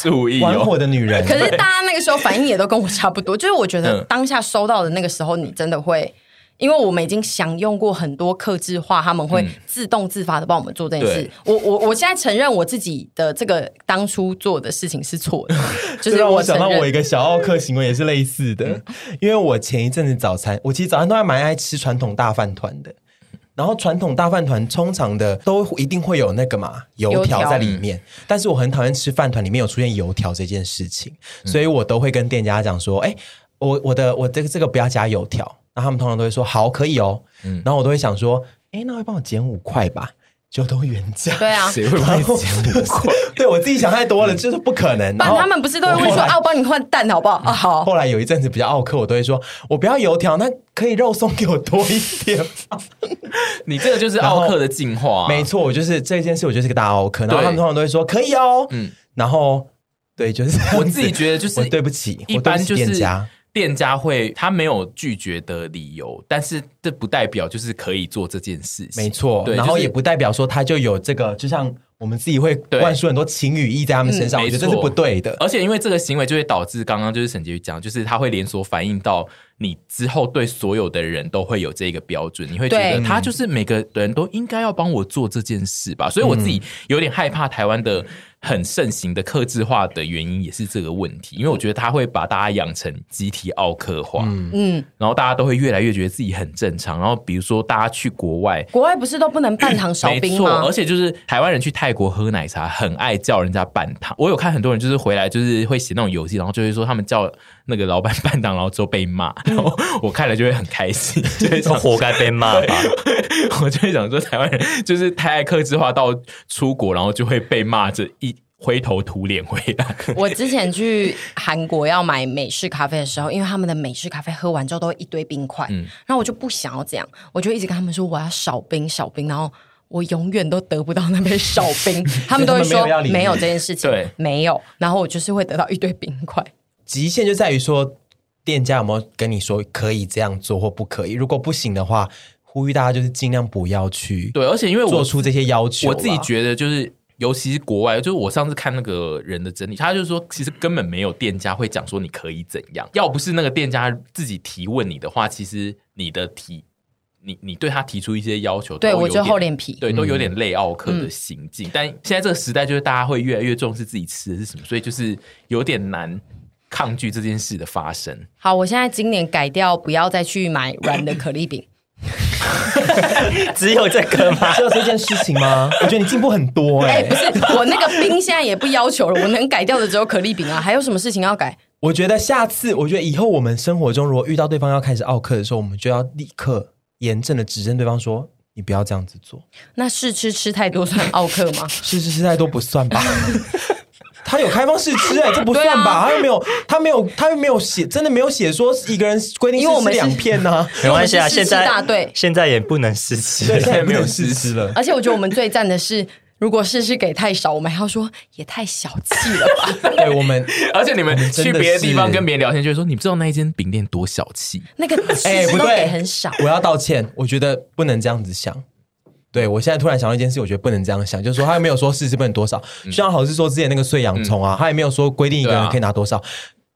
注意哦。玩火的女人，可是大家那个时候反应也都跟我差不多，就是我觉得当下收到的那个时候，你真的会。因为我们已经享用过很多克制化，他们会自动自发的帮我们做这件事。嗯、我我我现在承认我自己的这个当初做的事情是错的，[laughs] 就是让我想到我一个小奥客行为也是类似的，嗯、因为我前一阵子早餐，我其实早餐都还蛮爱吃传统大饭团的，然后传统大饭团通常的都一定会有那个嘛油条在里面，但是我很讨厌吃饭团里面有出现油条这件事情，所以我都会跟店家讲说，哎，我我的我这个这个不要加油条。那他们通常都会说好，可以哦，嗯，然后我都会想说，哎，那会帮我减五块吧，[laughs] 就都原价，对啊，谁会帮你减五块？[laughs] 对我自己想太多了，就是不可能。但他们不是都会说啊，我帮你换蛋好不好？啊，[laughs] 好。后来有一阵子比较奥客，我都会说我不要油条，那可以肉松给我多一点吗。你这个就是奥客的进化，没错，我就是这件事，我就是个大奥客。然后他们通常都会说可以哦，嗯，然后对，就是我自己觉得就是对不起，一般就是店家。会，他没有拒绝的理由，但是这不代表就是可以做这件事情。没错，对，然后也不代表说他就有这个，就像我们自己会灌输很多情与义在他们身上，我觉得这是不对的。而且因为这个行为就会导致刚刚就是沈婕妤讲，就是他会连锁反映到你之后对所有的人都会有这个标准，你会觉得他就是每个人都应该要帮我做这件事吧。所以我自己有点害怕台湾的。很盛行的克制化的原因也是这个问题，因为我觉得他会把大家养成集体奥克化，嗯，然后大家都会越来越觉得自己很正常。然后比如说大家去国外，国外不是都不能半糖少冰吗？而且就是台湾人去泰国喝奶茶，很爱叫人家半糖。我有看很多人就是回来就是会写那种游戏，然后就会说他们叫那个老板 [laughs] 半糖，然后之后被骂。然后我看了就会很开心，就会活该被骂吧。我就会想说，台湾人就是太爱克制化，到出国然后就会被骂这一。灰头土脸回来。[laughs] 我之前去韩国要买美式咖啡的时候，因为他们的美式咖啡喝完之后都会一堆冰块，嗯，然后我就不想要这样，我就一直跟他们说我要少冰少冰，然后我永远都得不到那杯少冰，[laughs] 他们都会说没有，这件事情，对，没有，然后我就是会得到一堆冰块。极限就在于说店家有没有跟你说可以这样做或不可以，如果不行的话，呼吁大家就是尽量不要去。对，而且因为我做出这些要求，我自己觉得就是。尤其是国外，就是我上次看那个人的整理，他就是说，其实根本没有店家会讲说你可以怎样。要不是那个店家自己提问你的话，其实你的提，你你对他提出一些要求，对我就厚脸皮，对，都有点类奥克的行径。嗯、但现在这个时代，就是大家会越来越重视自己吃的是什么，所以就是有点难抗拒这件事的发生。好，我现在今年改掉，不要再去买软的可丽饼。[laughs] 只有这个吗？只有这件事情吗？我觉得你进步很多哎、欸欸。不是，我那个冰现在也不要求了，我能改掉的只有可丽饼啊。还有什么事情要改？我觉得下次，我觉得以后我们生活中如果遇到对方要开始奥克的时候，我们就要立刻严正的指正对方说：“你不要这样子做。”那试吃吃太多算奥克吗？试吃吃太多不算吧。[laughs] [laughs] 他有开放试吃哎、欸，[laughs] 这不算吧？啊、他又没有，他没有，他又没有写，真的没有写说一个人规定试吃两片呢、啊。[laughs] 没关系啊，现在现在也不能试吃，现在 [laughs] 没有试吃了。而且我觉得我们最赞的是，如果试吃给太少，我们还要说也太小气了吧？对，我们，而且你们去别的地方跟别人聊天，就会说，你不知道那一间饼店多小气，那个哎不对，很少。我要道歉，我觉得不能这样子想。对，我现在突然想到一件事，我觉得不能这样想，就是说他又没有说试吃不能多少，像好是说之前那个碎洋葱啊，嗯、他也没有说规定一个人可以拿多少，啊、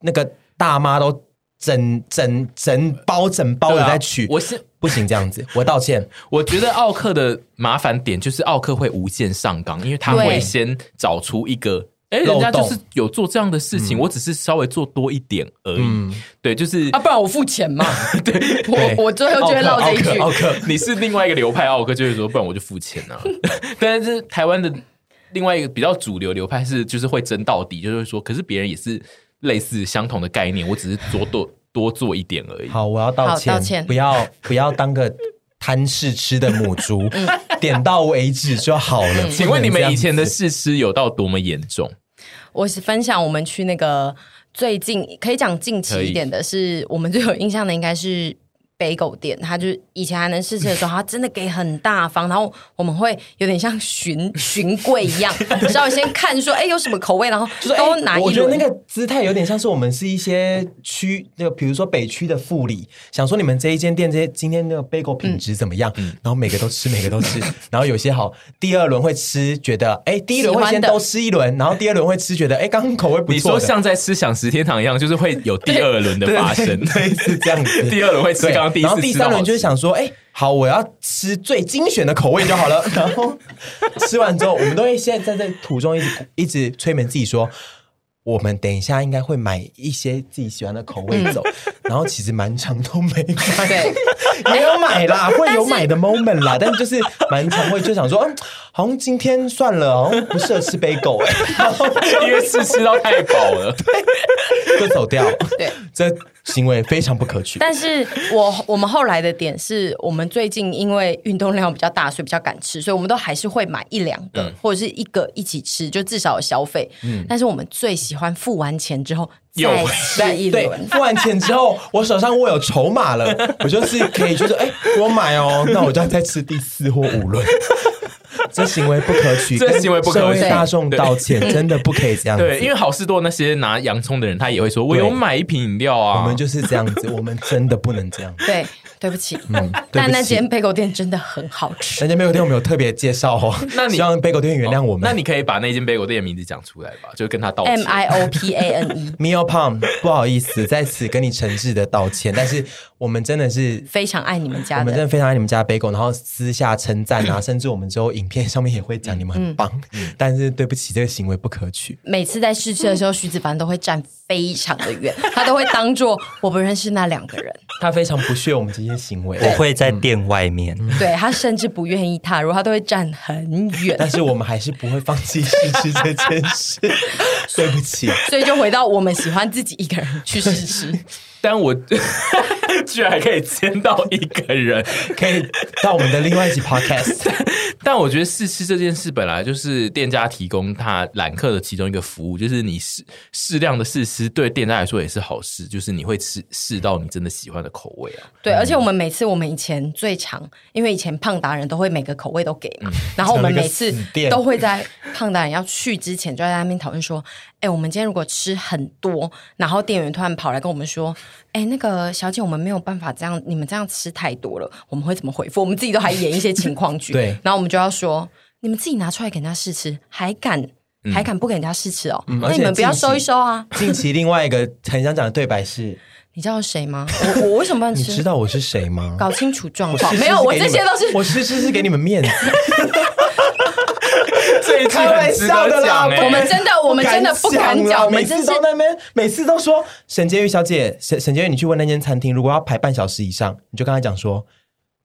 那个大妈都整整整包整包的在取，啊、我是不行这样子，我道歉。[laughs] 我觉得奥克的麻烦点就是奥克会无限上纲，因为他会先找出一个。哎，人家就是有做这样的事情，我只是稍微做多一点而已。对，就是啊，不然我付钱嘛。[laughs] 对，我我最后就会唠这一句。奥克，你是另外一个流派奥克，就会说，不然我就付钱啊。[laughs] 但是台湾的另外一个比较主流流派是，就是会争到底，就是说，可是别人也是类似相同的概念，我只是多多多做一点而已。好，我要道歉，道歉，不要不要当个贪试吃的母猪，[laughs] 点到为止就好了。请问你们以前的试吃有到多么严重？我是分享我们去那个最近可以讲近期一点的，是我们最有印象的，应该是。贝果店，他就以前还能试吃的时候，他真的给很大方，然后我们会有点像巡 [laughs] 巡柜一样，稍微先看说，哎，有什么口味，然后就是都拿一轮。我觉得那个姿态有点像是我们是一些区，那个比如说北区的副理，想说你们这一间店，这些今天那个贝狗品质怎么样？嗯、然后每个都吃，每个都吃，[laughs] 然后有些好，第二轮会吃，觉得哎，第一轮会先都吃一轮，然后第二轮会吃，觉得哎，刚刚口味不错。你说像在吃享食天堂一样，就是会有第二轮的发生，对，对，对，是这样子。[laughs] 第二轮会吃刚。像第一次然后第三轮就是想说，哎、欸，好，我要吃最精选的口味就好了。然后 [laughs] 吃完之后，我们都会现在在这途中一直一直催眠自己说。我们等一下应该会买一些自己喜欢的口味走，嗯、然后其实满场都没买，对，没有买啦，[laughs] 会有买的 moment 啦，但，是就是满场会就想说，嗯，好像今天算了，好像不适合吃 bagel 哎，[laughs] 因为是吃到太饱了，对，就走掉，对，这。行为非常不可取，但是我我们后来的点是我们最近因为运动量比较大，所以比较敢吃，所以我们都还是会买一两个、嗯、或者是一个一起吃，就至少有消费。嗯，但是我们最喜欢付完钱之后再吃一轮，[laughs] 付完钱之后我手上握有筹码了，我就是可以就是哎、欸，我买哦，那我就要再吃第四或五轮。这行为不可取，[laughs] 这行为不可取。大众道歉，真的不可以这样子。对，因为好事多那些拿洋葱的人，他也会说：“我有买一瓶饮料啊。”我们就是这样子，我们真的不能这样。对，对不起。嗯，但那间贝狗店真的很好吃。那间贝狗店我们有特别介绍哦。[laughs] 那你希望贝狗店原谅我们？那你可以把那间贝狗店的名字讲出来吧，就跟他道歉。M I O P A N E [laughs] Meal Pump，不好意思，在此跟你诚挚的道歉。但是我们真的是非常爱你们家，我们真的非常爱你们家贝狗，然后私下称赞啊，[laughs] 甚至我们之后影片上面也会讲。你们很棒，嗯、但是对不起，这个行为不可取。每次在试吃的时候，徐子凡都会站非常的远，[laughs] 他都会当做我不认识那两个人。他非常不屑我们这些行为，我会在店外面。嗯、对，他甚至不愿意踏入，他都会站很远。但是我们还是不会放弃试吃这件事。[laughs] 对不起，所以就回到我们喜欢自己一个人去试吃。但我 [laughs] 居然还可以签到一个人，可以到我们的另外一集 podcast。[laughs] 但我觉得试吃这件事本来就是店家提供他揽客的其中一个服务，就是你适适量的试吃，对店家来说也是好事，就是你会吃试到你真的喜欢的口味啊。对，而且我们每次我们以前最常，因为以前胖达人都会每个口味都给嘛，嗯、然后我们每次都会在胖达人要去之前就在那边讨论说。哎，我们今天如果吃很多，然后店员突然跑来跟我们说：“哎，那个小姐，我们没有办法这样，你们这样吃太多了，我们会怎么回复？”我们自己都还演一些情况剧，[laughs] 对。然后我们就要说：“你们自己拿出来给人家试吃，还敢、嗯、还敢不给人家试吃哦？嗯、那你们不要收一收啊！”近期另外一个很想讲的对白是：“你知道谁吗？我我为什么不能 [laughs] 吃？你知道我是谁吗？搞清楚状况。没有，我这些都是我是是是给你们面子。[laughs] ”这一句很值得讲，欸，我们真的，我们真的不敢讲。每次都那边，每次都说沈婕妤小姐，沈沈婕妤，你去问那间餐厅，如果要排半小时以上，你就跟他讲说，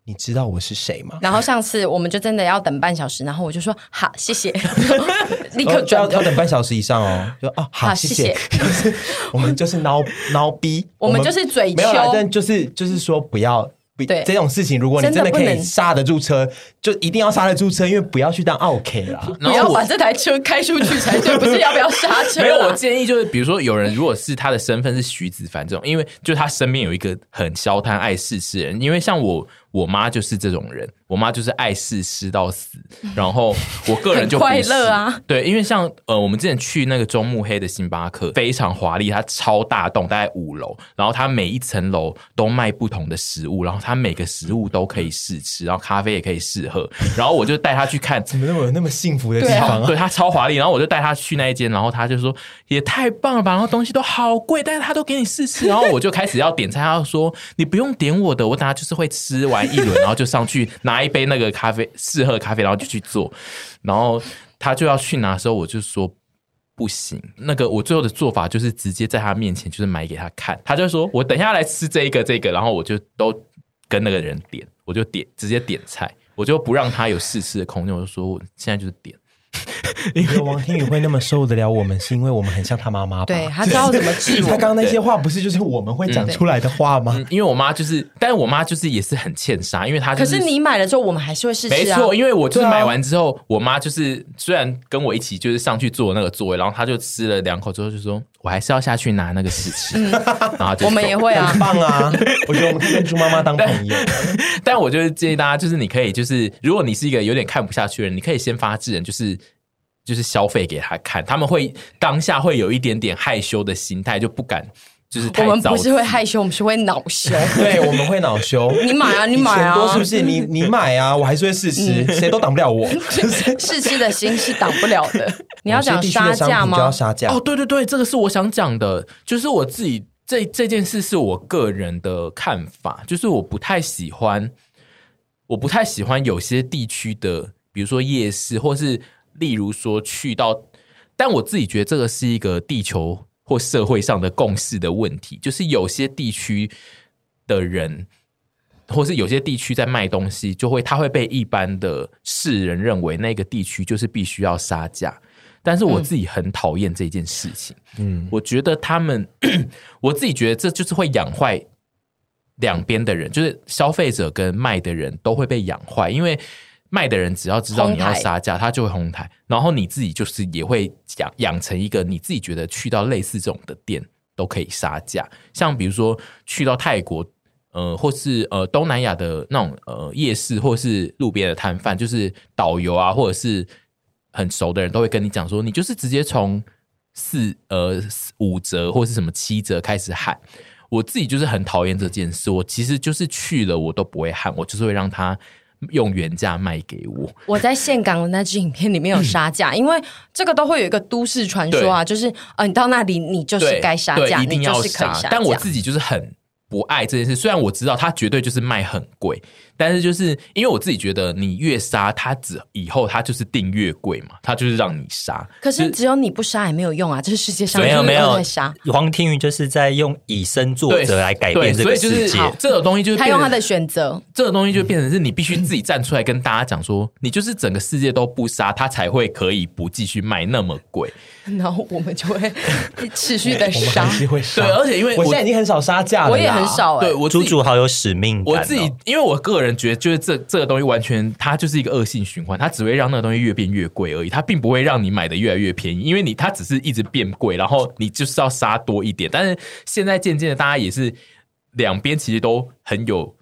你知道我是谁吗？然后上次我们就真的要等半小时，然后我就说好，谢谢，[laughs] 立刻就要要等半小时以上哦，就哦好，谢谢。[laughs] [laughs] 我们就是孬孬逼，我们就是嘴没有啦，但就是就是说不要。对这种事情，如果你真的可以刹得住车，就一定要刹得住车，因为不要去当 OK 啦。不要把这台车开出去才对，不是要不要刹车？没有，我建议就是，比如说有人如果是他的身份是徐子凡这种，因为就他身边有一个很消贪爱试吃的人，因为像我。我妈就是这种人，我妈就是爱试吃到死，然后我个人就不快乐啊。对，因为像呃，我们之前去那个中目黑的星巴克，非常华丽，它超大栋，大概五楼，然后它每一层楼都卖不同的食物，然后它每个食物都可以试吃，然后咖啡也可以试喝，然后我就带她去看，怎么那么有那么幸福的地方啊？对，它超华丽，然后我就带她去那一间，然后她就说也太棒了吧，然后东西都好贵，但是她都给你试吃，然后我就开始要点菜，她就说你不用点我的，我等下就是会吃完。一轮，然后就上去拿一杯那个咖啡，试喝咖啡，然后就去做。然后他就要去拿的时候，我就说不行。那个我最后的做法就是直接在他面前就是买给他看。他就说我等下来吃这一个这个，然后我就都跟那个人点，我就点直接点菜，我就不让他有试吃的空间。我就说我现在就是点。[laughs] 因为王天宇会那么受得了我们，是因为我们很像他妈妈吧？对，他知道怎么治。他刚刚那些话不是就是我们会讲出来的话吗？因为我妈就是，但是我妈就是也是很欠杀，因为她、就是、可是你买了之后，我们还是会试吃啊。没错，因为我就是买完之后，啊、我妈就是虽然跟我一起就是上去坐那个座位，然后她就吃了两口之后就说，我还是要下去拿那个试吃。嗯、然后就我们也会啊，很棒啊！我觉得我们可以跟猪妈妈当朋友。[laughs] 但，[laughs] 但我就是建议大家，就是你可以就是，如果你是一个有点看不下去的人，你可以先发制人，就是。就是消费给他看，他们会当下会有一点点害羞的心态，就不敢就是。我们不是会害羞，我们是会恼羞。[laughs] 对，我们会恼羞。[laughs] 你买啊，你买啊，多是不是？你你买啊，我还是会试吃，谁、嗯、都挡不了我。[laughs] 试吃的心是挡不了的。你要讲杀价吗？就要杀价。哦，对对对，这个是我想讲的，就是我自己这这件事是我个人的看法，就是我不太喜欢，我不太喜欢有些地区的，比如说夜市，或是例如说去到，但我自己觉得这个是一个地球或社会上的共识的问题，就是有些地区的人，或是有些地区在卖东西，就会他会被一般的世人认为那个地区就是必须要杀价。但是我自己很讨厌这件事情，嗯，我觉得他们，[clears throat] 我自己觉得这就是会养坏两边的人，就是消费者跟卖的人都会被养坏，因为卖的人只要知道你要杀价，他就会哄抬，然后你自己就是也会养养成一个你自己觉得去到类似这种的店都可以杀价，像比如说去到泰国，呃，或是呃东南亚的那种呃夜市，或是路边的摊贩，就是导游啊，或者是。很熟的人都会跟你讲说，你就是直接从四呃五折或是什么七折开始喊。我自己就是很讨厌这件事，我其实就是去了我都不会喊，我就是会让他用原价卖给我。我在岘港的那支影片里面有杀价，嗯，[laughs] 因为这个都会有一个都市传说啊，就是呃你到那里你就是该杀价，一定要杀。但我自己就是很不爱这件事，虽然我知道它绝对就是卖很贵。但是就是因为我自己觉得，你越杀他，只以后他就是定越贵嘛，他就是让你杀。可是只有你不杀也没有用啊！[laughs] 这是世界上没有没有杀。黄庭宇就是在用以身作则来改变这个世界。这种东西就是他用他的选择，这种东西就变成是你必须自己站出来跟大家讲说，你就是整个世界都不杀，他才会可以不继续卖那么贵。[laughs] 然后我们就会持续的 [laughs] 杀，会杀。对，而且因为我现在已经很少杀价了，我也很少。对我主主好有使命感。我自己因为我个人。人觉得就是这这个东西完全它就是一个恶性循环，它只会让那个东西越变越贵而已，它并不会让你买的越来越便宜，因为你它只是一直变贵，然后你就是要杀多一点。但是现在渐渐的，大家也是两边其实都很有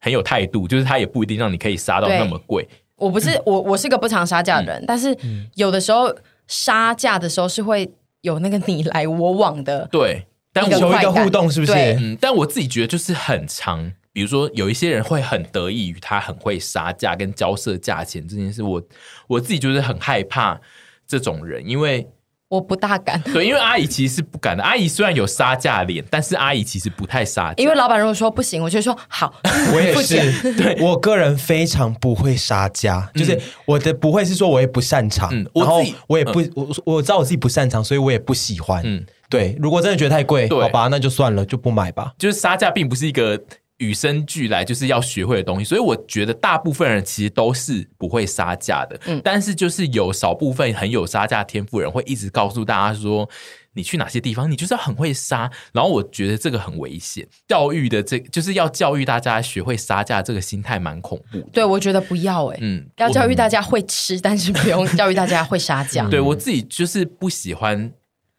很有态度，就是它也不一定让你可以杀到那么贵。我不是我我是个不常杀价的人，嗯，但是有的时候杀价的时候是会有那个你来我往的，对，但有一个互动是不是？嗯，但我自己觉得就是很长。比如说，有一些人会很得意于他很会杀价跟交涉价钱这件事，我我自己就是很害怕这种人，因为我不大敢。对，因为阿姨其实是不敢的。阿姨虽然有杀价脸，但是阿姨其实不太杀。因为老板如果说不行，我就说好。[laughs] 我也是，对我个人非常不会杀价，嗯，就是我的不会是说我也不擅长，嗯，然后我也不，嗯，我我知道我自己不擅长，所以我也不喜欢。嗯，对，如果真的觉得太贵，好吧，那就算了，就不买吧。就是杀价并不是一个。与生俱来就是要学会的东西，所以我觉得大部分人其实都是不会杀价的。嗯，但是就是有少部分很有杀价天赋人会一直告诉大家说，你去哪些地方，你就是很会杀。然后我觉得这个很危险，教育的这就是要教育大家学会杀价，这个心态蛮恐怖的。对，我觉得不要哎、欸，嗯，要教育大家会吃，但是不用 [laughs] 教育大家会杀价。对我自己就是不喜欢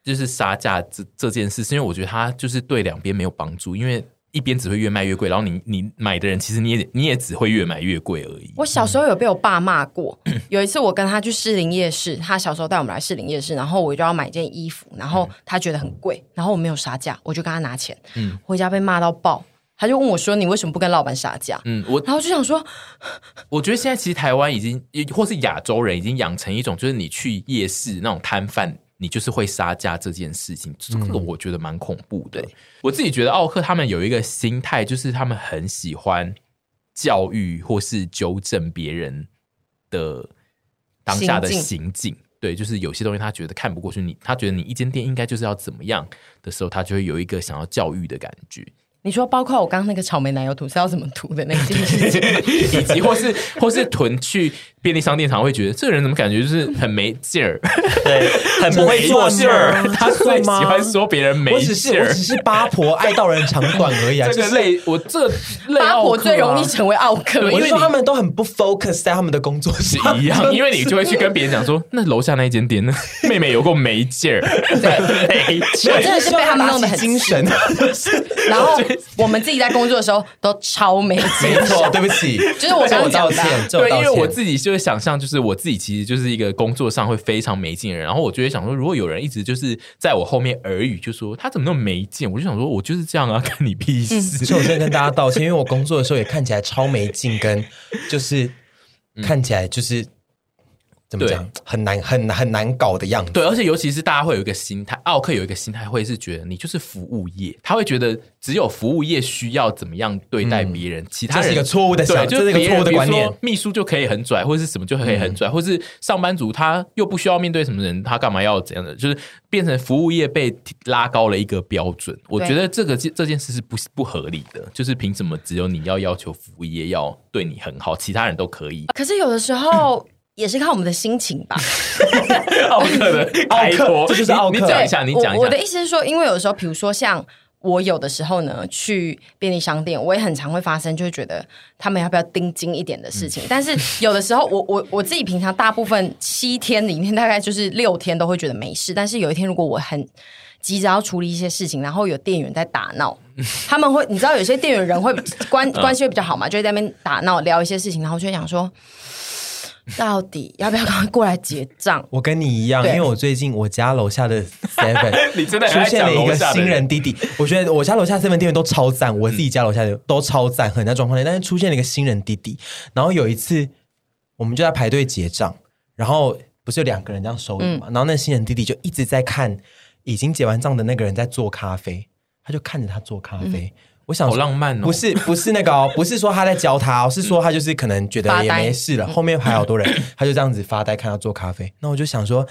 就是杀价这这件事，是因为我觉得它就是对两边没有帮助，因为。一边只会越卖越贵，然后你你买的人其实你也你也只会越买越贵而已。我小时候有被我爸骂过，[clears throat] 有一次我跟他去士林夜市，他小时候带我们来士林夜市，然后我就要买一件衣服，然后他觉得很贵，然后我没有杀价，我就跟他拿钱，嗯，回家被骂到爆，他就问我说：“你为什么不跟老板杀价？”嗯，我然后就想说，[laughs] 我觉得现在其实台湾已经，或是亚洲人已经养成一种，就是你去夜市那种摊贩。你就是会杀价这件事情，这个我觉得蛮恐怖的。嗯、我自己觉得奥克他们有一个心态，就是他们很喜欢教育或是纠正别人的当下的行径。对，就是有些东西他觉得看不过去，你他觉得你一间店应该就是要怎么样的时候，他就会有一个想要教育的感觉。你说，包括我刚刚那个草莓奶油吐司要怎么涂的那件事情，[laughs] 以及或是或是囤去便利商店，常会觉得这个人怎么感觉就是很没劲儿，对，很不会做事儿。[laughs] 他最喜欢说别人没劲儿，我只是八婆爱到人长短而已啊。[laughs] 这个类我这八婆最容易成为奥客，因为说他们都很不 focus 在他们的工作是一样，因为你就会去跟别人讲说，那楼下那间店那，妹妹有够没劲儿，对，我真的是被他们弄得很精神，然后。[laughs] 我们自己在工作的时候都超没劲，没错，对不起，就是我刚刚道歉，对，因为我自己就是想象，就是我自己其实就是一个工作上会非常没劲的人，然后我就会想说，如果有人一直就是在我后面耳语，就说他怎么那么没劲，我就想说，我就是这样啊，关你屁事。所以我先跟大家道歉，因为我工作的时候也看起来超没劲，跟就是看起来就是怎么讲，很难很很难搞的样子。对，而且尤其是大家会有一个心态，奥克有一个心态会是觉得你就是服务业，他会觉得只有服务业需要怎么样对待别人，嗯、其他人这是一个错误的想，就是一个错误的观念。秘书就可以很拽，或者是什么就可以很拽，嗯、或是上班族他又不需要面对什么人，他干嘛要怎样的？就是变成服务业被拉高了一个标准。我觉得这个这件事是不不合理的，就是凭什么只有你要要求服务业要对你很好，其他人都可以？可是有的时候。也是看我们的心情吧。[laughs] 奥克的 [laughs] 开脱，这就是奥克。你讲一下，你讲一下。我的意思是说，因为有时候，比如说像我有的时候呢，去便利商店，我也很常会发生，就会觉得他们要不要盯紧一点的事情。嗯、但是有的时候，我我我自己平常大部分七天里面，大概就是六天都会觉得没事。但是有一天，如果我很急着要处理一些事情，然后有店员在打闹，[laughs] 他们会，你知道，有些店员人会关关系会比较好嘛，就会在那边打闹聊一些事情，然后就会想说。到底要不要赶快过来结账？[laughs] 我跟你一样，因为我最近我家楼下的 Seven [laughs] 你真的出现了一个新人弟弟。我觉得我家楼下 Seven 店员都超赞，我自己家楼下的都超赞，很在状况内。但是出现了一个新人弟弟，然后有一次我们就在排队结账，然后不是有两个人这样收银嘛？然后那新人弟弟就一直在看已经结完账的那个人在做咖啡，他就看着他做咖啡。我想好浪漫哦，不是不是那个哦，[laughs] 不是说他在教他哦，是说他就是可能觉得也没事了，后面还好多人，[laughs] 他就这样子发呆看他做咖啡。那我就想说，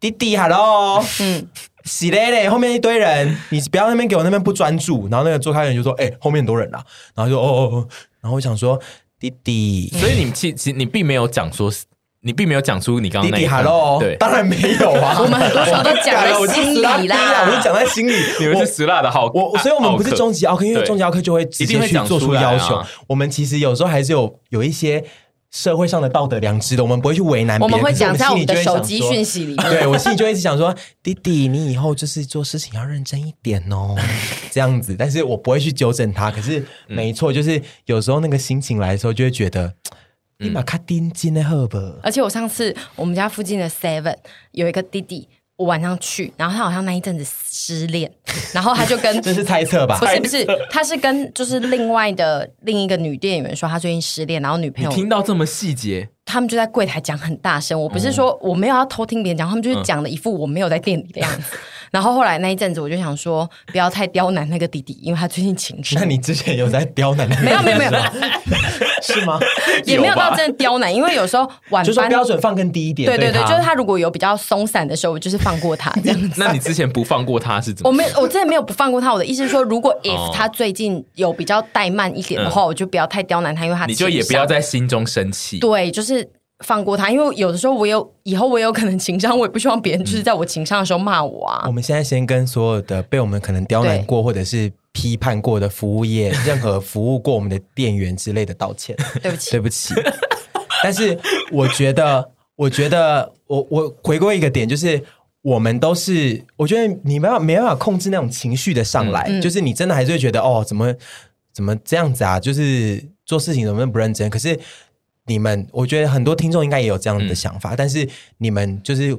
弟弟，hello，嗯，洗嘞嘞，后面一堆人，你不要那边给我那边不专注。然后那个做咖啡人就说，哎，后面很多人啦。然后就哦哦哦，然后我想说，弟弟，所以你其其实你并没有讲说。你并没有讲出你刚刚那一段，对，当然没有啊。[laughs] 我们很多时候都讲在心里啦，[laughs] 我们讲在心里。你们是死辣的好，我所以我们不是终极奥克，因为终极奥克就会直接去做出要求。我们其实有时候还是有有一些社会上的道德良知的，我们不会去为难别人。我们会讲在我们的手机讯息里面。对，我心里就会一直想说，弟弟，你以后就是做事情要认真一点哦，[laughs] 这样子。但是我不会去纠正他。可是没错，就是有时候那个心情来的时候，就会觉得。你把卡丁金的好不？而且我上次我们家附近的 Seven 有一个弟弟，我晚上去，然后他好像那一阵子失恋，[laughs] 然后他就跟这是猜测吧？不是不是，他是跟就是另外的另一个女店员说他最近失恋，然后女朋友听到这么细节，他们就在柜台讲很大声。我不是说我没有要偷听别人讲，他们就是讲的一副我没有在店里的样子。嗯 [laughs] 然后后来那一阵子，我就想说，不要太刁难那个弟弟，因为他最近情绪。那你之前有在刁难他？没有没有没有，是吗？[laughs] 也没有到真的刁难，因为有时候晚班就说标准放更低一点。对对对，就是他如果有比较松散的时候，我就是放过他这样子。[laughs] 那你之前不放过他是怎么？我没，我之前没有不放过他。我的意思是说，如果 if 他最近有比较怠慢一点的话，我就不要太刁难他，因为他你就也不要在心中生气。对，就是。放过他，因为有的时候我有以后我有可能情商，我也不希望别人就是在我情商的时候骂我啊。我们现在先跟所有的被我们可能刁难过或者是批判过的服务业，任何服务过我们的店员之类的道歉，[laughs] 对不起，对不起。但是我觉得，我觉得我我回归一个点，就是我们都是，我觉得你没办法没办法控制那种情绪的上来，嗯、就是你真的还是会觉得哦，怎么怎么这样子啊？就是做事情怎么不认真？可是。你们，我觉得很多听众应该也有这样的想法，嗯、但是你们就是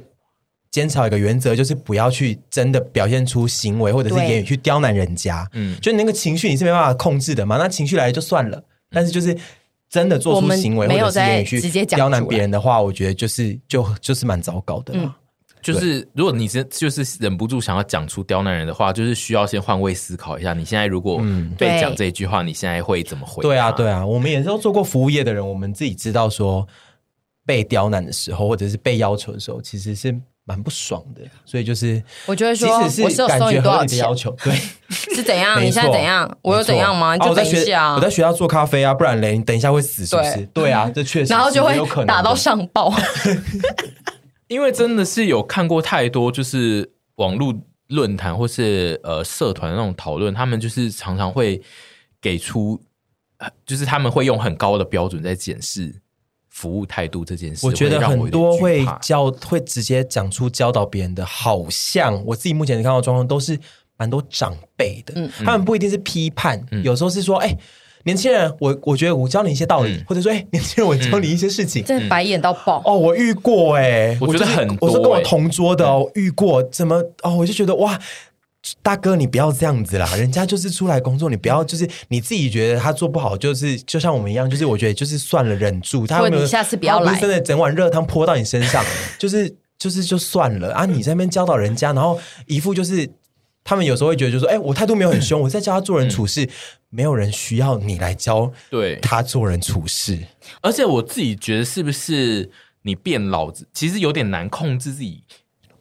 坚持一个原则，就是不要去真的表现出行为或者是言语去刁难人家。嗯，就那个情绪你是没办法控制的嘛，那情绪来了就算了，但是就是真的做出行为或者是言语去刁难别人的话，我觉得就是就就是蛮糟糕的。嗯就是如果你是就是忍不住想要讲出刁难人的话，就是需要先换位思考一下。你现在如果被讲这一句话，嗯、你现在会怎么回？对啊，对啊，我们也是都做过服务业的人，我们自己知道说被刁难的时候，或者是被要求的时候，其实是蛮不爽的。所以就是我觉得说，即使是感觉多少的要求，对，[laughs] 是怎样？你现在怎样？我有怎样吗？你就等一下、啊啊，我在学校做咖啡啊，不然嘞，你等一下会死是不是？对，对啊，这确实，然后就会打到上报。[laughs] 因为真的是有看过太多，就是网络论坛或是呃社团那种讨论，他们就是常常会给出，就是他们会用很高的标准在检视服务态度这件事。我觉得很多会教会直接讲出教导别人的，好像我自己目前看到状况都是蛮多长辈的，嗯、他们不一定是批判，嗯、有时候是说，哎。年轻人，我我觉得我教你一些道理，嗯、或者说，哎、欸，[laughs] 年轻人，我教你一些事情，真的白眼到爆哦！我遇过、欸，哎，我觉得很多、欸，我是跟我同桌的哦，嗯、遇过，怎么哦？我就觉得哇，大哥，你不要这样子啦，[laughs] 人家就是出来工作，你不要就是你自己觉得他做不好，就是就像我们一样，就是我觉得就是算了，忍住。他有没有，你下次不要来，真的整碗热汤泼到你身上，[laughs] 就是就是就算了啊！你在那边教导人家，然后一副就是他们有时候会觉得，就是说，哎，我态度没有很凶，我在教他做人处事，嗯、没有人需要你来教对他做人处事。而且我自己觉得，是不是你变老子，其实有点难控制自己。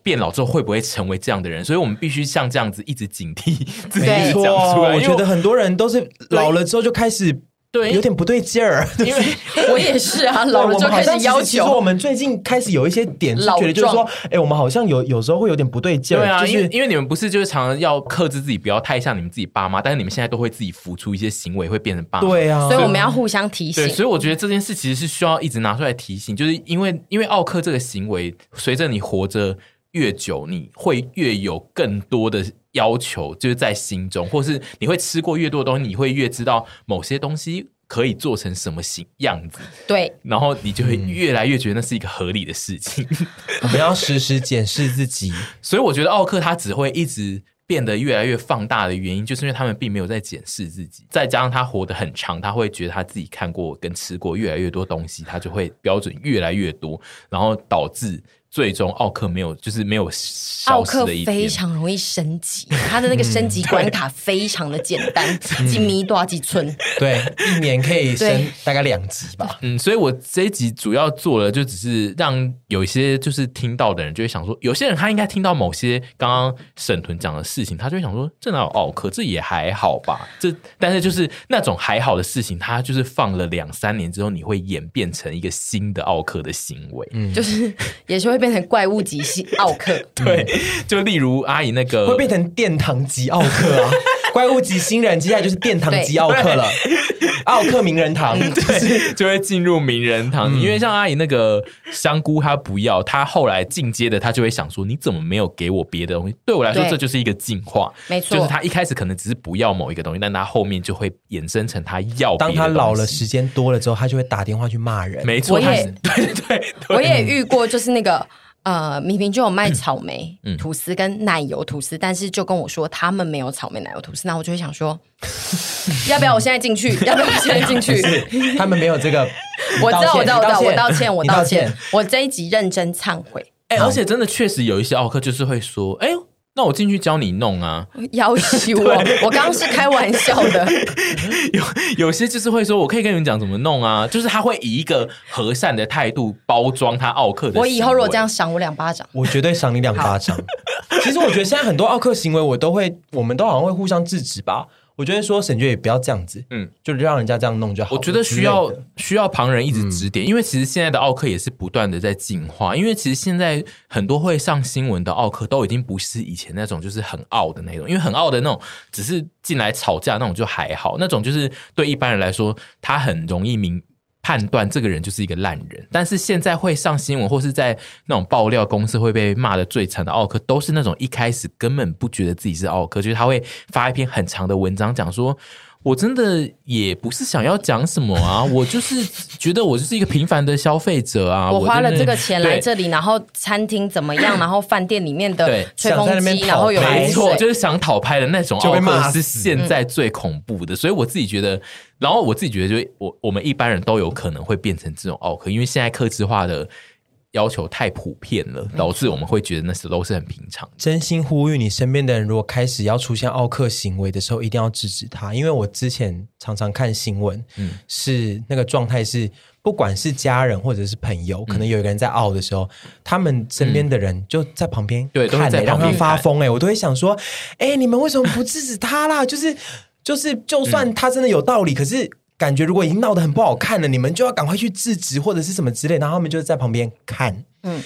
变老之后会不会成为这样的人？所以我们必须像这样子一直警惕 [laughs] 自己讲出来。我觉得很多人都是老了之后就开始对有点不对劲儿，[laughs] 因为 [laughs] 我也是啊，老了就开始要求。其实我们最近开始有一些点是觉得，就是说，哎，我们好像有有时候会有点不对劲儿。对啊，就是因为因为你们不是就是常常要克制自己，不要太像你们自己爸妈，但是你们现在都会自己浮出一些行为，会变成爸妈。对啊，所以我们要互相提醒。对，所以我觉得这件事其实是需要一直拿出来提醒，就是因为因为奥克这个行为，随着你活着。越久，你会越有更多的要求，就是在心中，或是你会吃过越多的东西，你会越知道某些东西可以做成什么形样子。对，然后你就会越来越觉得那是一个合理的事情。嗯、我们要时时检视自己，所以我觉得奥克他只会一直变得越来越放大的原因，就是因为他们并没有在检视自己，再加上他活得很长，他会觉得他自己看过跟吃过越来越多东西，他就会标准越来越多，然后导致。最终奥克没有，就是没有消失的一天。奥克非常容易升级，他的那个升级 [laughs] 关卡非常的简单，几米多几寸，对，一年可以升大概两级吧。嗯，所以我这一集主要做的就只是让有一些就是听到的人就会想说，有些人他应该听到某些刚刚沈屯讲的事情，他就会想说，这哪有奥克？这也还好吧。这但是就是那种还好的事情，他就是放了两三年之后，你会演变成一个新的奥克的行为，嗯，就是也是会。变成怪物级系奥克，[laughs] 对，就例如阿姨那个会变成殿堂级奥克啊，怪物级新人接下来就是殿堂级奥克了，奥克名人堂，对，就会进入名人堂。因为像阿姨那个香菇，她不要，她后来进阶的，她就会想说，你怎么没有给我别的东西？对我来说，这就是一个进化，没错，就是她一开始可能只是不要某一个东西，但她后面就会衍生成她要。当她老了，时间多了之后，她就会打电话去骂人。没错，我也对对对，我也遇过，就是那个。呃，明明就有卖草莓吐司跟奶油吐司，但是就跟我说他们没有草莓奶油吐司，那我就会想说，[laughs] 要不要我现在进去？[laughs] 要不要我现在进去？[laughs] 他们没有这个，我知道，我知道，我知道，我道歉，我道歉，我这一集认真忏悔。哎，而且真的确实有一些奥克就是会说，哎呦。那我进去教你弄啊！要挟我，我刚刚是开玩笑的。[laughs] 有有些就是会说，我可以跟你们讲怎么弄啊，就是他会以一个和善的态度包装他奥克的。我以后如果这样赏我两巴掌，我绝对赏你两巴掌。其实我觉得现在很多奥克行为，我都会，我们都好像会互相制止吧。我觉得说沈觉也不要这样子，嗯，就让人家这样弄就好。我觉得需要需要旁人一直指点，嗯、因为其实现在的奥克也是不断的在进化。因为其实现在很多会上新闻的奥克都已经不是以前那种就是很傲的那种，因为很傲的那种只是进来吵架那种就还好，那种就是对一般人来说他很容易明。判断这个人就是一个烂人，但是现在会上新闻或是在那种爆料公司会被骂的最惨的奥克，都是那种一开始根本不觉得自己是奥克，就是他会发一篇很长的文章讲说。我真的也不是想要讲什么啊，我就是觉得我就是一个平凡的消费者啊。我花了这个钱来这里，然后餐厅怎么样，[clears throat] 然后饭店里面的吹风机，然后有没错，就是想讨拍的那种奥客是现在最恐怖的。所以我自己觉得，然后我自己觉得，就我我们一般人都有可能会变成这种奥克，因为现在客制化的。要求太普遍了，导致我们会觉得那时都是很平常。真心呼吁你身边的人，如果开始要出现奥克行为的时候，一定要制止他。因为我之前常常看新闻，嗯，是那个状态是，不管是家人或者是朋友，可能有一个人在奥的时候，嗯、他们身边的人就在旁边、欸，对，都在让他发疯。哎，我都会想说，哎、欸，你们为什么不制止他啦？就是就是，就算他真的有道理，嗯、可是。感觉如果已经闹得很不好看了，你们就要赶快去制止或者是什么之类，然后他们就在旁边看，嗯，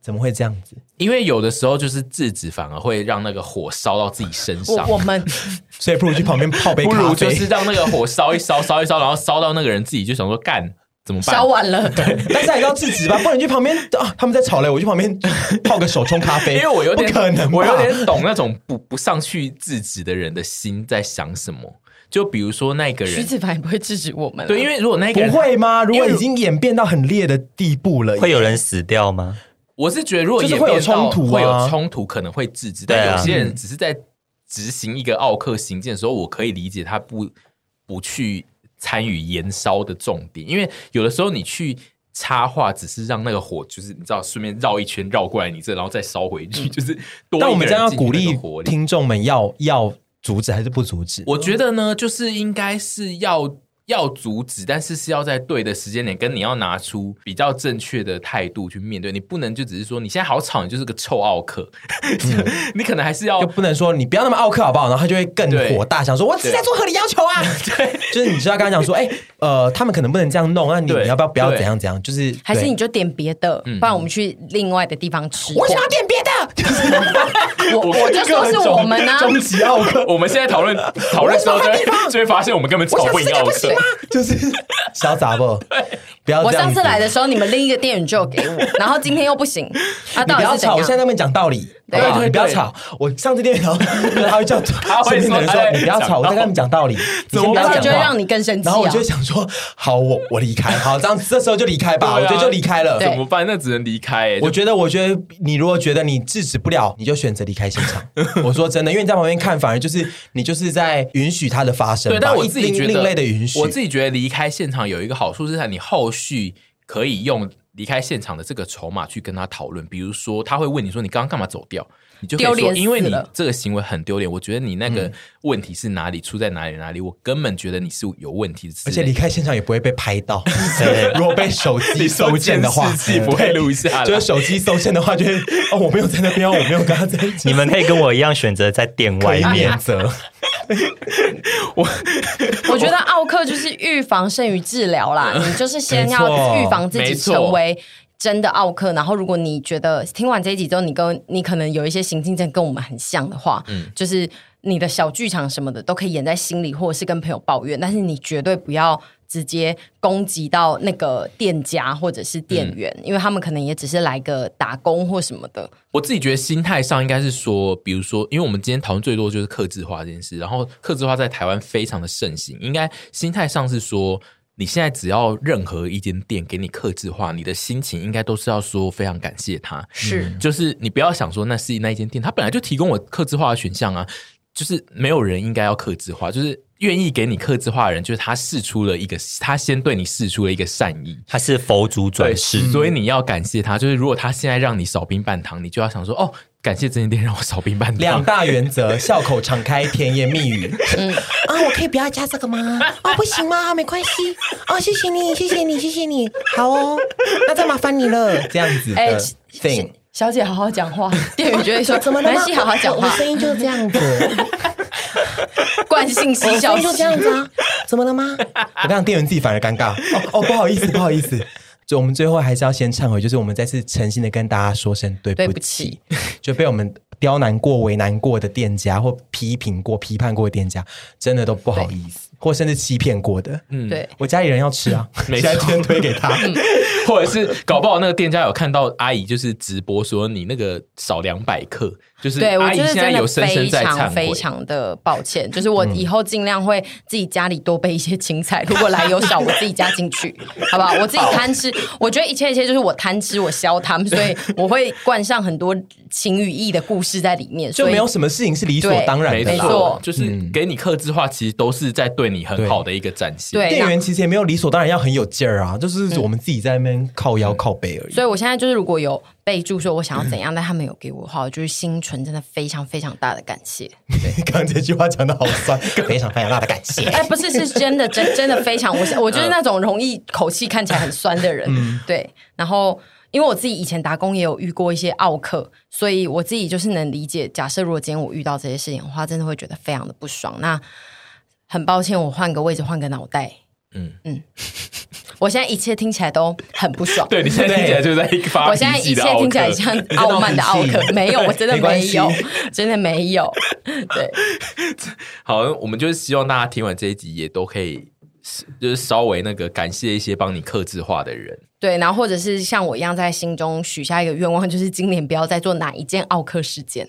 怎么会这样子？因为有的时候就是制止反而会让那个火烧到自己身上。我，我们 [laughs] 所以不如去旁边泡杯 [laughs] 咖啡，不如就是让那个火烧一烧，烧一烧，然后烧到那个人自己就想说干怎么办？烧完了，[laughs] 对，但是还是要制止吧，不然你去旁边啊，他们在吵嘞，我去旁边泡个手冲咖啡，因为我有点可能，我有点懂那种不不上去制止的人的心在想什么。就比如说那个人，徐子凡也不会制止我们。对，因为如果那个人不会吗？如果已经演变到很烈的地步了，会有人死掉吗？我是觉得，如果演变到会有冲突，可能会制止。但有些人只是在执行一个奥克行径的时候，我可以理解他不不去参与延烧的重点，因为有的时候你去插话，只是让那个火就是你知道顺便绕一圈绕过来你这，然后再烧回去，就是多。但我们这样要鼓励听众们要要阻止还是不阻止？我觉得呢，就是应该是要。要阻止，但是是要在对的时间点，跟你要拿出比较正确的态度去面对。你不能就只是说你现在好吵，你就是个臭奥克。嗯、[laughs] 你可能还是要，就不能说你不要那么奥克好不好？然后他就会更火大，想说我是在做合理要求啊。对，[laughs] 就是你知道刚刚讲说，哎、欸，呃，他们可能不能这样弄，那你你要不要不要怎样怎样？就是还是你就点别的，不然我们去另外的地方吃。我想要点别的，就是、[laughs] 我我就说是我们呢、啊，终极奥克。我们现在讨论讨论的时候就会，就会发现我们根本吵不赢奥克。就是潇洒不，不要。我上次来的时候，你们另一个店员就有给我，然后今天又不行。[laughs] 啊，你不要吵，我现在在那边讲道理。对对，你不要吵。我上次店员，他会叫他会说：“你不要吵，我在跟他们讲道理。”怎么办？就会让你更生气。然后我就想说：“好，我我离开。好，这样这时候就离开吧。我觉得就离开了。怎么办？那只能离开。我觉得，我觉得你如果觉得你制止不了，你就选择离开现场。[laughs] 我说真的，因为你在旁边看，反而就是你就是在允许它的发生。对，但我自己觉得另类的允许，我自己觉得离开现场有一个好处是在你后续可以用离开现场的这个筹码去跟他讨论。比如说，他会问你说：“你刚刚干嘛走掉？”你就可以说，因为你这个行为很丢脸，我觉得你那个问题是哪里出在哪里哪里，我根本觉得你是有问题的。而且离开现场也不会被拍到，[laughs] 如果被手机 [laughs] 搜件的话，不会录下来。就是手机搜件的话，就是哦，我没有在那边，我没有跟他在一起。你们可以跟我一样选择在店外面择。[laughs] 我我觉得奥克就是预防胜于治疗啦，你就是先要预防自己成为。真的奥克，然后如果你觉得听完这一集之后，你跟你可能有一些行径真跟我们很像的话，嗯，就是你的小剧场什么的都可以演在心里，或者是跟朋友抱怨，但是你绝对不要直接攻击到那个店家或者是店员，嗯，因为他们可能也只是来个打工或什么的。我自己觉得心态上应该是说，比如说，因为我们今天讨论最多就是克制化这件事，然后克制化在台湾非常的盛行，应该心态上是说。你现在只要任何一间店给你克制化，你的心情应该都是要说非常感谢他，是，就是你不要想说那是那一间店，他本来就提供我克制化的选项啊，就是没有人应该要克制化，就是愿意给你客制化的人，就是他试出了一个，他先对你试出了一个善意，他是佛祖转世，所以你要感谢他。就是如果他现在让你少冰半糖，你就要想说哦。感谢这间店让我少冰半糖。两大原则：笑口常开，甜言蜜语。嗯啊，我可以不要加这个吗？哦，不行吗？没关系。哦，谢谢你，谢谢你，谢谢你。好哦，那再麻烦你了。这样子，哎，thing，小姐好好讲话。店员觉得说 [laughs] 怎么了？没关系，好好讲话。声音就是这样子，惯性嬉笑，就这样子啊？怎么了吗？我刚刚店员自己反而尴尬。哦哦，不好意思，[laughs] 不好意思。就我们最后还是要先忏悔，就是我们再次诚心的跟大家说声对不起，不就被我们刁难过、为难过的店家，或批评过、批判过的店家，真的都不好意思，或甚至欺骗过的。嗯，对，我家里人要吃啊，[laughs] 没现在先推给他，嗯、或者是搞不好那个店家有看到阿姨就是直播说你那个少两百克。就是对阿姨现在有深深在忏悔，非常的抱歉。就是我以后尽量会自己家里多备一些青菜，[laughs] 如果来有少，我自己加进去，好不好？我自己贪吃，我觉得一切一切就是我贪吃，我消贪，所以我会灌上很多情与义的故事在里面，就没有什么事情是理所当然的。没错，就是给你克制化，其实都是在对你很好的一个展现。对，店员其实也没有理所当然要很有劲儿啊，就是我们自己在那边靠腰靠背而已。所以我现在就是如果有。备注说我想要怎样，[clears throat] 但他没有给我的话，我就是心存真的非常非常大的感谢。[laughs] 对，刚刚这句话讲的好酸，非常非常大的感谢。哎，不是，是真的，[laughs] 真真的非常，我我就是那种容易口气看起来很酸的人。嗯，对。然后，因为我自己以前打工也有遇过一些奥客，所以我自己就是能理解。假设如果今天我遇到这些事情的话，真的会觉得非常的不爽。那很抱歉，我换个位置，换个脑袋。嗯嗯。我现在一切听起来都很不爽。[laughs] 对，你现在听起来就在发我现在一切听起来像傲慢的奥克，[laughs] 没有，我真的没有，真的没有。对，[laughs] 好，我们就是希望大家听完这一集也都可以，就是稍微那个感谢一些帮你克制化的人。对，然后或者是像我一样在心中许下一个愿望，就是今年不要再做哪一件奥克事件。